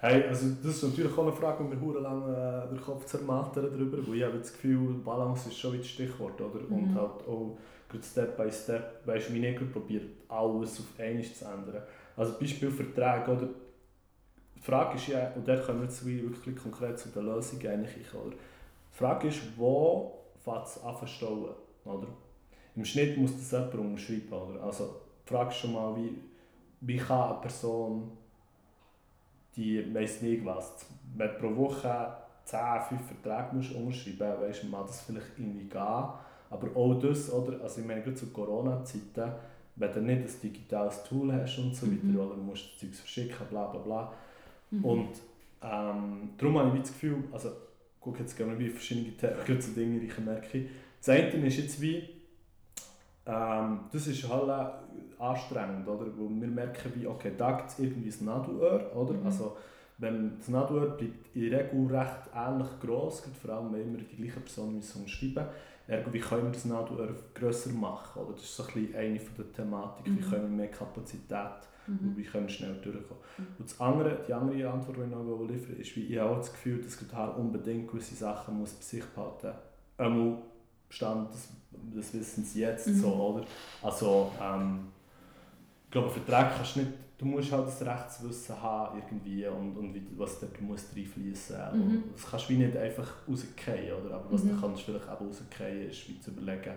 Hey, also das ist natürlich auch eine Frage, die mir hure lang äh, den Kopf zermattern darüber, weil ich habe das Gefühl, Balance ist schon wieder das Stichwort, oder? Und Mhm. halt auch gerade Step by Step, weißt du, wie ich probiert, alles auf einmal zu ändern. Also Beispiel Verträge, oder? Die Frage ist ja, und da kommen wir jetzt wirklich konkret zu der Lösung eigentlich, oder? Die Frage ist, wo fängt es an zu stauen, oder? Im Schnitt muss das jemand unterschreiben, oder? Also die Frage ist schon mal, wie, wie kann eine Person die weiss nicht was, wenn du pro Woche 10, 5 Verträge musst unterschreiben musst, weißt du, mag das vielleicht irgendwie gehen. Aber auch das, oder, also ich meine, gerade zu Corona-Zeiten, wenn du nicht ein digitales Tool hast und so Mhm. weiter, oder du musst das Zeug verschicken, bla bla bla. Mhm. Und ähm, darum habe ich wie das Gefühl, also guck, jetzt wir wie verschiedene Themen, zu Dingen, die ich merke. Das eine ist jetzt wie, ähm, das ist halt anstrengend, oder? Wo wir merken, wie, okay, da gibt es irgendwie ein Nadelöhr, oder? Mhm. Also, wenn das Nadelöhr bleibt in der Regel recht ähnlich gross, vor allem wenn immer die gleiche Person müssen unterschreiben Ergo, wie können wir das Nadelöhr grösser machen? Oder? Das ist so ein bisschen eine von der Thematik, wie Mhm. können wir mehr Kapazität und Mhm. können wir schnell durchkommen. Mhm. Und das andere, die andere Antwort, die ich noch liefern ist, wie ich auch das Gefühl, dass halt unbedingt gewisse Sachen muss bei sich behalten muss. Einmal Stand, das, das wissen sie jetzt Mhm. so, oder? Also, ähm, ich glaube, Vertrag kannst du nicht, du musst halt das Rechtswissen haben irgendwie und, und wie, was dort muss reinfließen Mhm. mhm. Das kannst du wie nicht einfach rausgehen, oder? Aber was Mhm. du kannst vielleicht auch rausgehen, ist wie zu überlegen,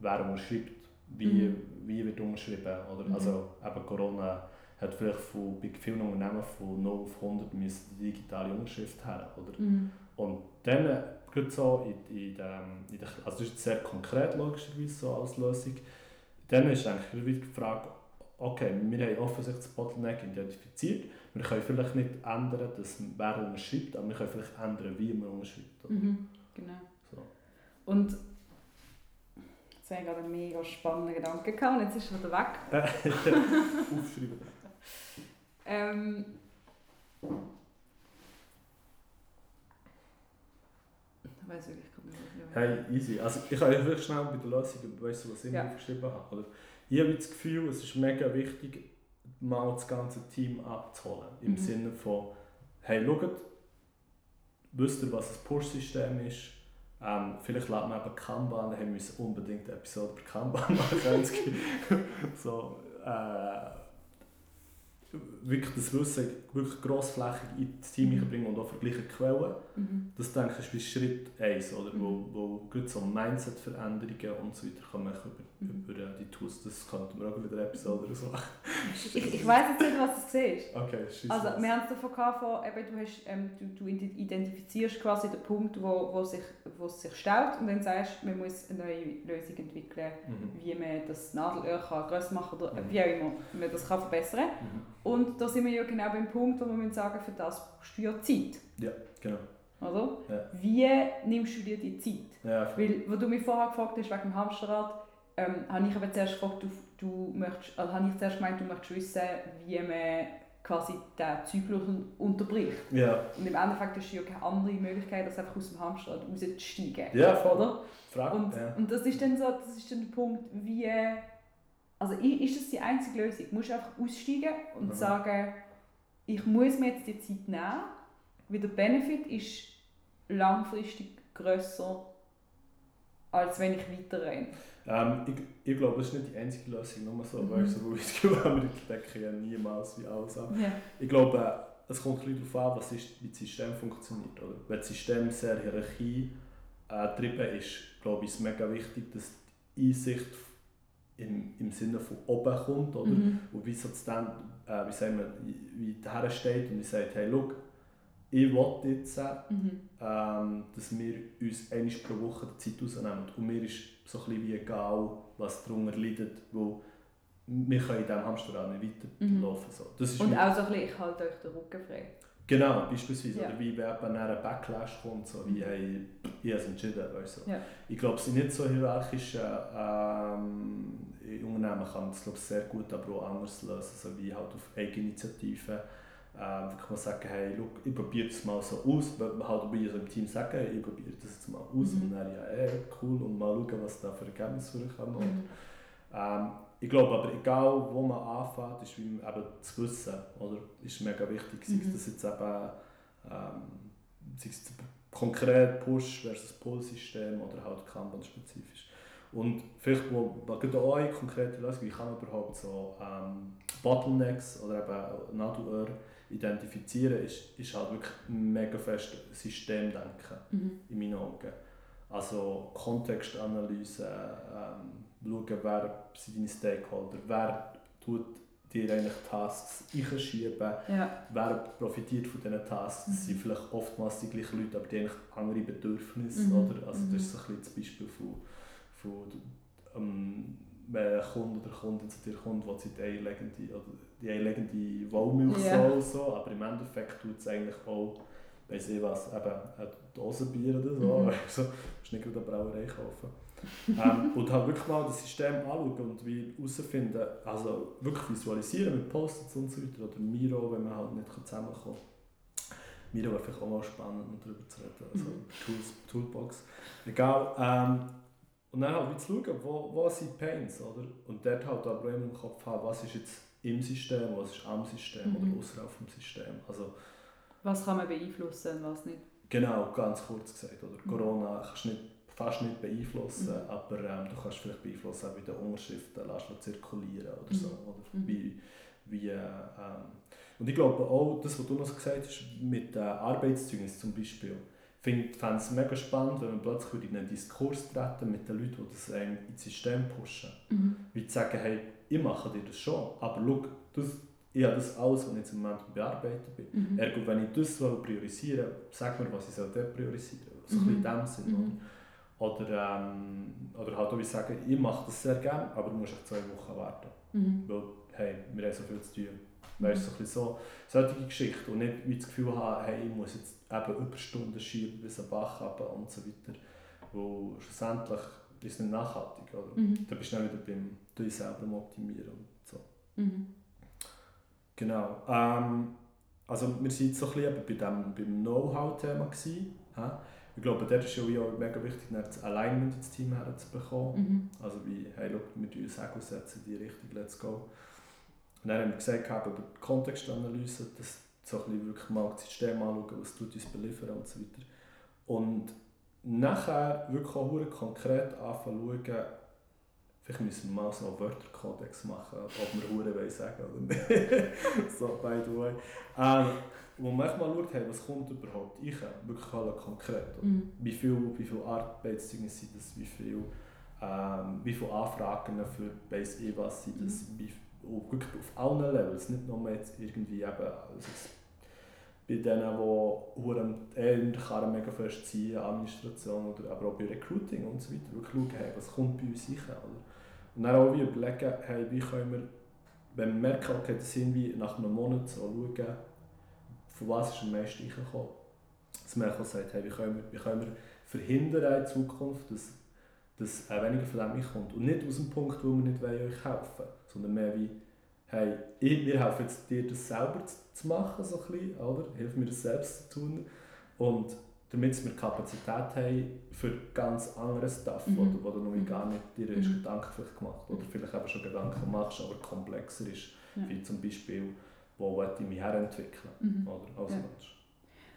wer unterschreibt, wie, Mhm. wie wird unterschrieben, oder? Mhm. Also, eben Corona hat vielleicht von, bei vielen Unternehmen von 0 auf 100 müssen die digitale Unterschrift her, oder? Mhm. Und dann, äh, gerade so in, in, dem, in der, also das ist sehr konkret logischerweise so als Lösung, dann ist eigentlich wieder die Frage, okay, wir haben offensichtlich das Bottleneck identifiziert, wir können vielleicht nicht ändern, dass wer unterschreibt, aber wir können vielleicht ändern, wie man unterschreibt. Mhm. Genau. So. Und jetzt habe ich gerade einen mega spannenden Gedanken gehabt und jetzt ist er wieder weg. Aufschreiben. Ähm, ich weiß wirklich nicht, was Hey, easy. Also ich kann wirklich schnell bei der Lösung, weißt du, was ich Ja. mir aufgeschrieben habe? Oder? Ich habe das Gefühl, es ist mega wichtig, mal das ganze Team abzuholen. Im Mhm. Sinne von, hey, schaut, wisst ihr, was ein Push-System ist? Ähm, vielleicht lädt man eben Kanban, dann haben wir unbedingt eine Episode über Kanban machen. So, äh, wirklich das Wissen wirklich grossflächig in das Team Mhm. bringen und auch vergleichen Quellen. Mhm. Das denke ich ist wie Schritt 1, oder? Mhm. Wo, wo gerade so Mindset-Veränderungen und so weiter kann man über, Mhm. über äh, die Tools, das könnten wir auch wieder eine Episode oder so machen. Ich, ich weiß jetzt nicht, was du siehst. Okay, schieß Also, wir haben es davon gehabt, von, eben, du, hast, ähm, du, du identifizierst quasi den Punkt, wo, wo, sich, wo es sich staut und dann sagst du, man muss eine neue Lösung entwickeln, Mhm. wie man das Nadelöhr kann grösser machen oder Mhm. wie auch immer man das kann verbessern kann. Und da sind wir ja genau beim Punkt, wo wir sagen, für das brauchst du ja Zeit. Ja, genau. Oder? Ja. Wie nimmst du dir die Zeit? Ja, Weil, wo du mich vorher gefragt hast, wegen dem Hamsterrad, ähm, habe ich aber zuerst gefragt, du, du möchtest, also habe ich zuerst gemeint, du möchtest wissen, wie man quasi den Zyklus un- unterbricht. ja. Und im Endeffekt ist ja keine andere Möglichkeit, als einfach aus dem Hamsterrad rauszusteigen. ja voll. Oder? Frage. Und, ja. und das ist dann so, das ist dann der Punkt, wie, also ist das die einzige Lösung? Du musst einfach aussteigen und Mhm. sagen, ich muss mir jetzt die Zeit nehmen, weil der Benefit ist langfristig grösser, als wenn ich weiter renne. Ähm, ich, ich glaube, das ist nicht die einzige Lösung, nur so, Mhm. weißt du, habe, wir decken ja niemals wie alles ab. Ja. Ich glaube, äh, es kommt ein bisschen darauf an, was ist, wie das System funktioniert. Oder? Wenn das System sehr Hierarchie äh, ist, glaube ich, ist mega wichtig, dass die Einsicht im, im Sinne von oben kommt, oder? Mhm. Und wie so dann, äh, wie sagen wir, wie der steht und sagt, hey, schau, ich will jetzt, Mhm. ähm, dass wir uns einmal pro Woche die Zeit rausnehmen. Und mir ist so ein wie egal, was darunter leidet, weil wir können in diesem Hamsterrad nicht weiterlaufen. So. Das ist Mhm. Und auch so ein bisschen, ich halte euch den Rücken frei. Genau, beispielsweise. Ja. Oder wie wenn eben ein Backlash kommt, so wie hey, ich habe es entschieden. Weißt du. Ja. Ich glaube, es sind nicht so hierarchische ähm, in Unternehmen kann man das glaube ich, sehr gut aber auch anders lösen, so wie halt auf Eigeninitiative. Ähm, wirklich mal sagen, hey, look, ich probiere das mal so aus, man halt bei so im Team sagen, ich probiere das jetzt mal aus Mhm. und dann ja, eh, cool und mal schauen, was da für Ergebnisse vorkommen. Mhm. Ähm, ich glaube aber, egal wo man anfängt, ist wie eben zu wissen, oder? ist mega wichtig. Sei es Mhm. das jetzt eben, ähm, sei es konkret Push versus Pull-System oder halt Kanban-spezifisch. Und vielleicht, wo gerade auch eine konkrete Lösung, wie kann man überhaupt so ähm, Bottlenecks oder eben Nadelöhr identifizieren, ist, ist halt wirklich mega fest Systemdenken Mhm. in meinen Augen. Also Kontextanalyse, ähm, schauen, wer sind deine Stakeholder, wer tut dir eigentlich Tasks einschieben, Ja. wer profitiert von diesen Tasks. Das sind Mhm. vielleicht oftmals die gleichen Leute, aber die haben andere Bedürfnisse. Mhm. Oder? Also Mhm. das ist so ein bisschen das Beispiel von, von ähm, wenn ein Kunde oder Kundin zu dir kommt, die die eierlegende, oder die soll, so, aber im Endeffekt tut es eigentlich auch weiss ich was, eben eine Dosenbier oder so, Mhm. also musst nicht gerade eine Brauerei kaufen. Ähm, und halt wirklich mal das System anschauen und wie herausfinden, also wirklich visualisieren mit Post-its und so weiter oder Miro, wenn man halt nicht zusammenkommt. Miro wäre vielleicht auch mal spannend, um darüber zu reden, also Mhm. Tools, Toolbox. Egal. Ähm, und dann halt wie zu schauen, wo, wo sind die Pains, oder? Und dort halt aber immer im Kopf haben, was ist jetzt im System, was ist am System Mhm. oder außerhalb vom System. Also Was kann man beeinflussen und was nicht? Genau, ganz kurz gesagt. Oder Mhm. Corona kannst du nicht, fast nicht beeinflussen, Mhm. aber ähm, du kannst vielleicht beeinflussen, wie die Unterschriften lässt zirkulieren oder Mhm. so. Oder Mhm. wie, wie, äh, ähm. Und ich glaube auch, das, was du noch gesagt hast, mit äh, Arbeitszeugnis zum Beispiel, finde ich es mega spannend, wenn man plötzlich in einen Diskurs treten mit den Leuten, die das einem ins System pushen. Mhm. Wie zu sagen, hey, ich mache dir das schon, aber schau, das, ich habe das alles, was ich jetzt im Moment bearbeiten bin. Mhm. Ergo, wenn ich das priorisieren soll, sag mir, was ich soll priorisieren soll. So Mhm. ein bisschen in dem Sinn. Mhm. Oder, ähm, oder halt auch sagen, ich mache das sehr gerne, aber du musst echt zwei Wochen warten. Mhm. Weil, hey, wir haben so viel zu tun. Weißt du, so, ein bisschen so solche Geschichten. Und nicht wie das Gefühl haben, hey, ich muss jetzt eben Überstunden schieben bis ein Bach runter und so weiter. Weil schlussendlich ist es nicht nachhaltig. Oder? Mhm. Da bist du dann wieder beim dich selber Optimieren und so. Mhm. Genau. Ähm, also wir waren so ein bisschen bei dem, beim Know-how-Thema. hä? Ich glaube, dort ist ja auch mega wichtig, das Alignment ins Team herzubekommen. Mhm. Also wie, hey, look, wir tun uns Segel setzen in die Richtung, let's go. Und dann haben wir gesagt, über die Kontextanalyse, dass so ein bisschen wirklich mal das System anschauen, was tut uns beliefern und so weiter. Und nachher wirklich auch konkret anfangen zu schauen, vielleicht müssen wir mal so einen Wörterkodex machen, ob wir Hure wollen sagen oder nicht. so, by the way. Ähm, wo man echt mal schaut, hey, was kommt überhaupt rein, wirklich alle konkret. Mhm. Wie viel, wie viel Arbeitszeugnisse sind das, wie viel, ähm, wie viele Anfragen für Base EVAs sind das, wie, und wirklich auf allen Levels, nicht nur jetzt irgendwie eben, also bei denen, die hure eher in der Karre mega fest ziehen, Administration oder aber auch bei Recruiting und so weiter, wirklich schauen, hey, was kommt bei uns rein, oder? Und dann auch überlegen, hey, wie können wir, wenn wir merken, okay, das sind wir nach einem Monat so schauen, von was ist am meisten reingekommen. Dass man auch sagt, hey, wie können wir, wie können wir verhindern in Zukunft, dass, dass äh, weniger von dem reinkommt. Und nicht aus dem Punkt, wo wir nicht wollen, euch helfen sondern mehr wie, hey, ich, wir helfen jetzt dir, das selber zu, machen, so ein bisschen, oder? Hilf mir das selbst zu tun. Und damit wir Kapazität haben für ganz anderes Stuff, Mhm. du- wo du noch Mhm. gar nicht dir Mhm. hast Gedanken vielleicht gemacht oder vielleicht eben schon Gedanken machst, aber komplexer ist, Ja. wie zum Beispiel, wo ich mich herentwickeln, Mhm. oder? Als Ja. Mensch.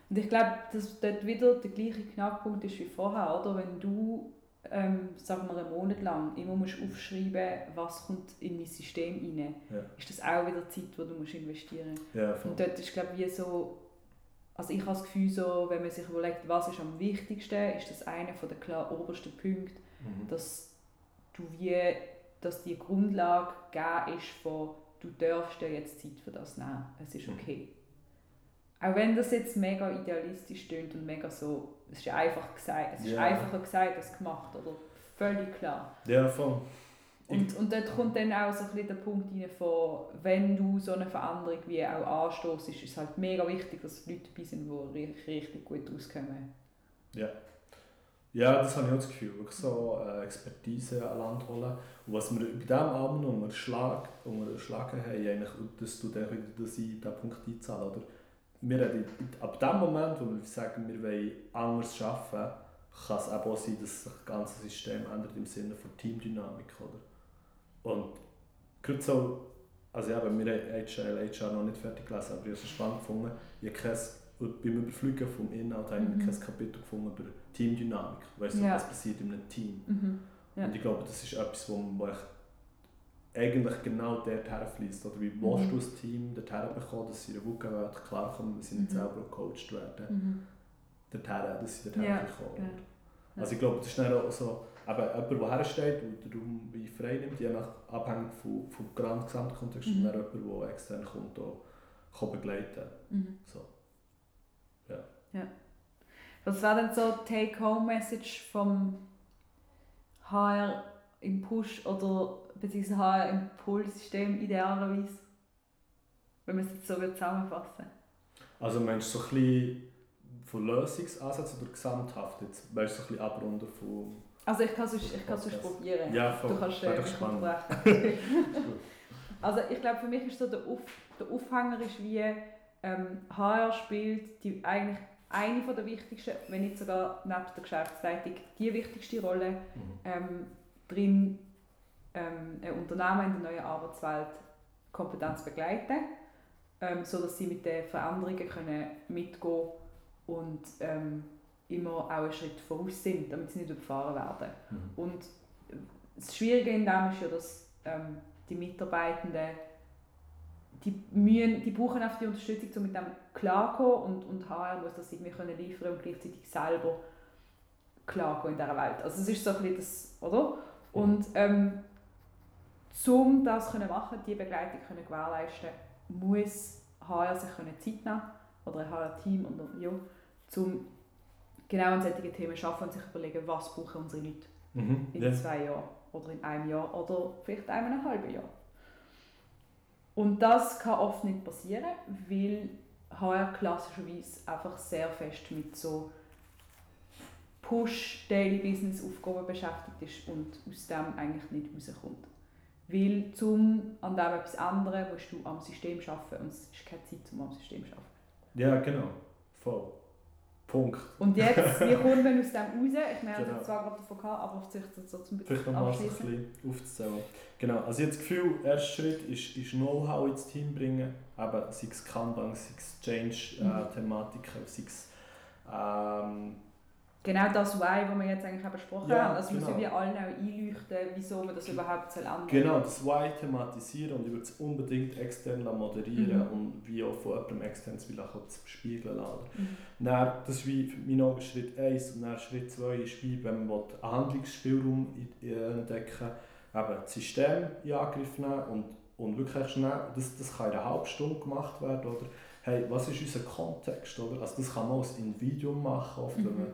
Und ich glaube, dass dort wieder der gleiche Knackpunkt ist wie vorher, oder? Wenn du, ähm, sagen wir, einen Monat lang immer musst aufschreiben was kommt in mein System rein, Ja. ist das auch wieder Zeit, die du musst investieren musst. Ja. Und dort ist, glaube ich, wie so also ich habe das Gefühl, so, wenn man sich überlegt, was ist am wichtigsten, ist das einer der klar obersten Punkte, Mhm. dass du wie, dass die Grundlage gegeben ist von, du darfst dir jetzt Zeit für das nehmen, es ist okay. Auch wenn das jetzt mega idealistisch klingt und mega so, es ist einfach gesagt, es ist Ja. einfacher gesagt als gemacht, oder? Völlig klar. Ja, voll. Und, und dort kommt dann auch so ein bisschen der Punkt rein von, wenn du so eine Veränderung wie auch anstoßt, ist es halt mega wichtig, dass Leute dabei sind, die richtig, richtig gut auskommen. Ja, das habe ich auch das Gefühl. Wirklich so äh, Expertise an Land holen. Und was wir bei diesem Abend unterschlag, unterschlagen haben, eigentlich, und das tut auch wieder das in diesen Punkt einzahlen. Oder? Wir haben, ab dem Moment, wo wir sagen, wir wollen anders arbeiten, kann es eben auch sein, dass sich das ganze System ändert im Sinne von Teamdynamik. Oder? Und gerade so, also eben, wir haben HL, HR noch nicht fertig gelesen, aber ich habe es spannend gefunden. Ich beim Überfliegen vom Inhalt habe ich Mhm. kein Kapitel gefunden über Teamdynamik. Weißt du, Ja. was passiert in einem Team? Mhm. Ja. Und ich glaube, das ist etwas, wo man eigentlich genau dort herfließt. Oder wie willst Mhm. du ein Team dort herbekommen, dass sie in der Wuckenwelt klarkommen, dass sie nicht Mhm. selber gecoacht werden, Mhm. dorthin, dass sie dort Ja, genau. Ja. Also ich glaube, das ist dann auch so, eben jemand, der hersteht und den Raum wie frei nimmt, je nach abhängig vom, vom Gesamtkontext, Mhm. und dann jemand, der extern kommt, auch kann begleiten Mhm. so. Was wäre denn so Take-Home-Message vom HR im Push oder beziehungsweise HR im Pull-System idealerweise? Wenn man es jetzt so zusammenfassen Also meinst du so ein bisschen von Lösungsansätzen oder gesamthaft jetzt? Weißt du so ein bisschen abrunden von... Also ich kann es sonst- probieren. Ja, voll. Du kannst äh, spannend. Also ich glaube, für mich ist so der, Auf, der Aufhänger ist wie ähm, HR spielt die eigentlich eine von der wichtigsten, wenn nicht sogar neben der Geschäftsleitung, die wichtigste Rolle Mhm. ähm, drin, ähm, ein Unternehmen in der neuen Arbeitswelt Kompetenz begleiten, ähm, sodass sie mit den Veränderungen können mitgehen und ähm, immer auch einen Schritt voraus sind, damit sie nicht überfahren werden. Mhm. Und das Schwierige in dem ist ja, dass ähm, die Mitarbeitenden die, müssen, die brauchen einfach die Unterstützung, um mit dem klarzukommen und, und HR muss das irgendwie können liefern und gleichzeitig selber klarkommen in dieser Welt. Also es ist so ein bisschen das, oder? Und ähm, um das zu machen, die Begleitung können gewährleisten, muss HR sich können Zeit nehmen oder ein HR-Team ja, um genau an solchen Themen zu arbeiten und sich überlegen, was brauchen unsere Leute Mhm. in Ja. zwei Jahren oder in einem Jahr oder vielleicht einem halben Jahr. Und das kann oft nicht passieren, weil HR klassischerweise einfach sehr fest mit so Push-Daily-Business-Aufgaben beschäftigt ist und aus dem eigentlich nicht rauskommt. Weil zum an dem etwas ändern musst du am System arbeiten und es ist keine Zeit, um am System zu arbeiten. ja, genau. Voll. Punkt. Und jetzt, wie kommt man aus dem raus? Ich meine, Genau. zwar gerade davon gehabt, aber vielleicht so zum Vielleicht nochmal so ein bisschen aufzuzählen. Genau, also ich habe das Gefühl, der erste Schritt ist, ist Know-how ins Team bringen. Eben, sei es Kanban, sei es Mhm. Change-Thematiken, sei es... Ähm, Genau das Why, das wir jetzt eigentlich auch besprochen Ja, haben. Das muss genau. ja wie allen auch einleuchten, wieso man das überhaupt soll ändern genau, das Why thematisieren und ich würde es unbedingt extern moderieren Mhm. und wie auch von jemandem extern zu zu spiegeln lassen. Mhm. Dann, das ist wie für meine Augen Schritt 1 und dann Schritt 2 ist wie, wenn man will, einen Handlungsspielraum entdecken eben das System in Angriff nehmen und, und wirklich schnell, das, das kann in einer halben Stunde gemacht werden, oder hey, was ist unser Kontext, oder? Also das kann man als Individuum machen, oft, wenn Mhm. man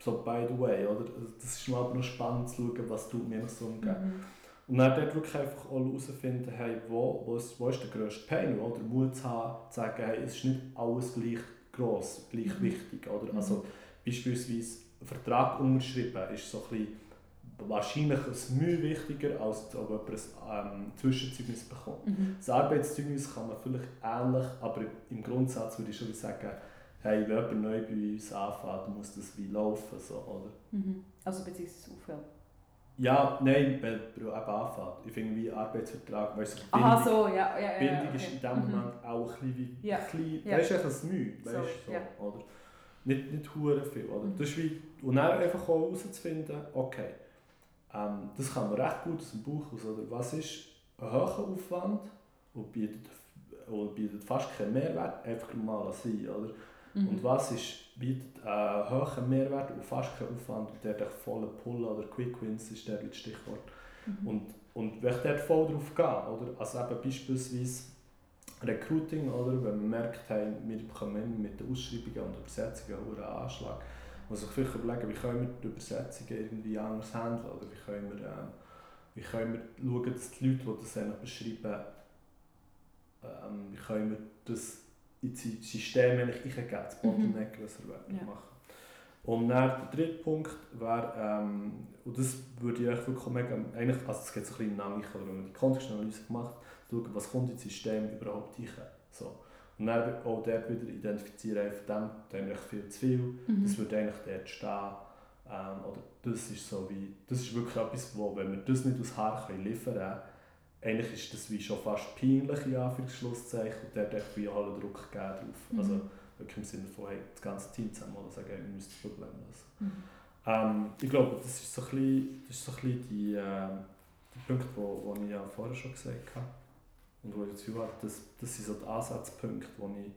so by the way, oder? Also Das ist mal noch spannend zu schauen, was tut mir so umgeben. Mhm. Und dann dort wirklich einfach auch herausfinden, hey, wo, wo, ist, wo ist der grösste Pain, oder Mut zu haben, zu sagen, hey, es ist nicht alles gleich gross, gleich Mhm. wichtig, oder? Mhm. Also beispielsweise ein Vertrag unterschrieben ist so ein bisschen wahrscheinlich ein Mühe wichtiger, als ob jemand ein ähm, Zwischenzeugnis bekommt. Mhm. Das Arbeitszeugnis kann man vielleicht ähnlich, aber im Grundsatz würde ich schon sagen, hey, wenn jemand neu bei uns anfängt, muss das wie laufen, so, oder? Mhm. Also beziehungsweise aufhören. Ja, nein, wenn jemand eben anfängt. Ich finde wie Arbeitsvertrag, weißt du, Aha, Bindung, so, ja, ja, ja. Bindung okay. ist in dem Mhm. Moment auch ein bisschen wie, Ja, ein bisschen, ja. weißt du, ein Mühe, weißt So, du, so, ja. oder? Nicht, nicht hure viel, oder? Mhm. Das ist wie, und dann einfach auch herauszufinden, okay, ähm, das kann man recht gut aus dem Buch aus, oder? Was ist ein hoher Aufwand und bietet, und bietet fast keinen Mehrwert, einfach mal sein, oder? Mhm. Und was ist, bietet einen hohen Mehrwert und fast keinen Aufwand und der hat volle Pull oder Quick Wins ist der das Stichwort. Mhm. Und, und wenn ich dort voll drauf gehe, oder? also eben beispielsweise Recruiting, oder? wenn man merkt, hey, wir bekommen mit den Ausschreibungen und Übersetzungen einen Anschlag, muss ich vielleicht überlegen, wie können wir die Übersetzungen irgendwie anders handeln oder wie können wir, ähm, wie können wir schauen, dass die Leute, die das beschreiben, ähm, wie können wir das in das System eigentlich eingeben, das Mhm. Bottleneck, was wir Ja. machen. Und dann der dritte Punkt wäre, ähm, und das würde ich wirklich mega, eigentlich, also es geht so ein bisschen nach, oder wenn man die Kontextanalyse macht, schauen, was kommt ins System überhaupt rein. So. Und dann auch dort wieder identifizieren, von dem da haben wir viel zu viel, Mhm. das würde eigentlich dort stehen. Ähm, oder das ist so wie, das ist wirklich etwas, wo, wenn wir das nicht aus Haar können liefern können, eigentlich ist das wie schon fast peinlich, in Anführungsschlusszeichen, und dort echt wie alle Druck geben drauf. Mhm. Also wirklich im Sinne von, hey, das ganze Team zusammen oder sagen, wir müssen das Problem lösen. Mhm. Ähm, ich glaube, das ist so ein bisschen, das ist so ein bisschen die, äh, die Punkte, die wo, wo ich ja vorher schon gesagt habe. Und wo ich das Gefühl habe, das, das sind so die Ansatzpunkte, die ich,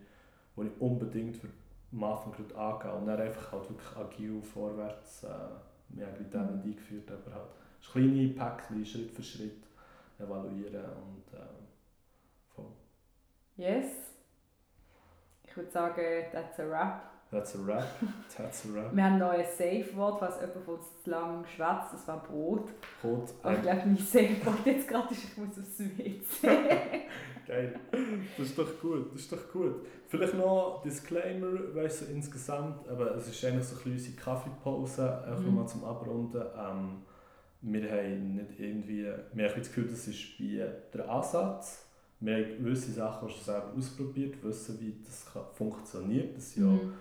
wo ich unbedingt für am Anfang gerade angehen und dann einfach halt wirklich agil vorwärts äh, mehr mit denen Mhm. eingeführt, aber halt das kleine Päckchen Schritt für Schritt evaluieren und ähm, voll. Yes. Ich würde sagen, that's a wrap. That's a wrap. That's a wrap. Wir haben ein Safe-Wort, falls jemand von uns zu lang schwätzt. Das war Brot. Code, Aber ich glaube, mein Safe-Wort jetzt gerade ist, ich muss aufs WC. Geil. Das ist doch gut, das ist doch gut. Vielleicht noch Disclaimer, weißt du, insgesamt, aber es ist eigentlich so ein bisschen unsere Kaffeepause, einfach Mhm. mal zum Abrunden. Ähm, wir haben nicht irgendwie, wir haben das Gefühl, das ist wie der Ansatz. Wir haben gewisse Sachen schon selber ausprobiert, wissen, wie das funktioniert. Das ja, Mhm.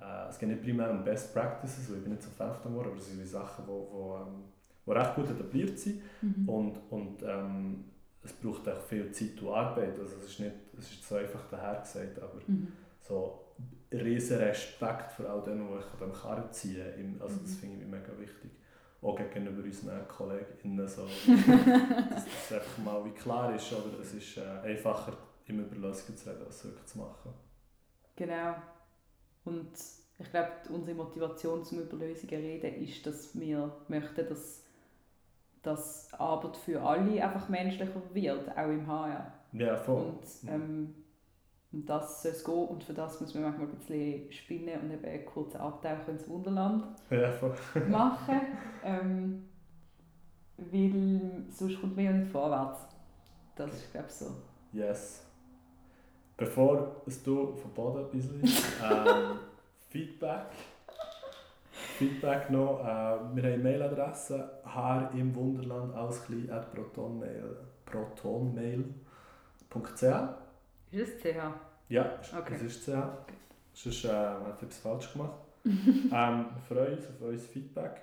äh, es geht nicht primär um Best Practices, weil ich bin nicht so Fan davon aber es sind Sachen, die wo, wo, ähm, wo recht gut etabliert sind. Mhm. Und, und ähm, es braucht auch viel Zeit und Arbeit. Also es ist nicht es ist so einfach dahergesagt, aber Mhm. so riesen Respekt vor all denen, die ich an diesem Karren ziehen. Im- Also das Mhm. finde ich mega wichtig. Auch gegenüber unseren KollegInnen. So, dass das einfach mal wie klar ist. Oder es ist äh, einfacher, im Überlösungen zu reden, als wirklich zu machen. Genau. Und ich glaube, unsere Motivation zum über Lösungen reden ist, dass wir möchten, dass, dass Arbeit für alle einfach menschlicher wird, auch im HR. Ja, voll. Und ähm, um das soll es gehen und für das muss man manchmal ein bisschen spinnen und eben einen kurzen Abtauch ins Wunderland ja, machen, ähm, weil sonst kommt man ja nicht vorwärts. Das ist glaube ich so. Yes. Bevor es du von Boden ein bisschen ähm, Feedback. Feedback noch. Äh, wir haben eine Mailadresse haar im Wunderland klein at protonmail protonmail.ch Ist das CH? Ja, Okay. das ist CH. Sonst äh, hat etwas falsch gemacht. ähm, wir freuen uns auf euer Feedback.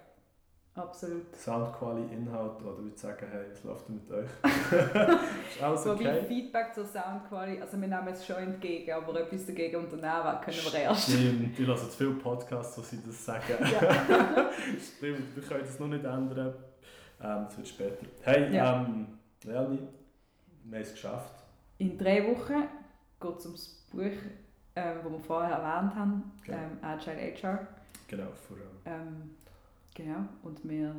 Absolut. Soundquali, Inhalt oder wir sagen, hey, was läuft mit euch? ist alles So wie okay? Feedback zur Soundqualität, also wir nehmen es schon entgegen, aber etwas dagegen unternehmen können wir erst. Stimmt, ich höre zu viele Podcasts, wo sie das sagen. Ja. Stimmt, wir können das noch nicht ändern. Ähm, das wird später. Hey, Ja. ähm, Leonie, wir haben es geschafft. In drei Wochen geht es ums Buch, ähm, das wir vorher erwähnt haben, Genau. ähm, Agile HR. Genau, vor allem. Ähm, genau, und wir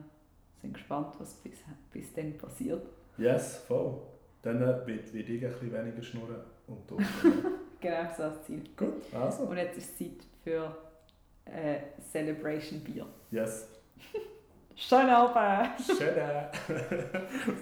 sind gespannt, was bis, bis dann passiert. Yes, voll. Dann äh, wird, wird ich ein bisschen weniger schnurren und du. Genau, so das Ziel. Gut, also. Und jetzt ist es Zeit für äh, Celebration Bier. Yes. Schönen Abend! Schön.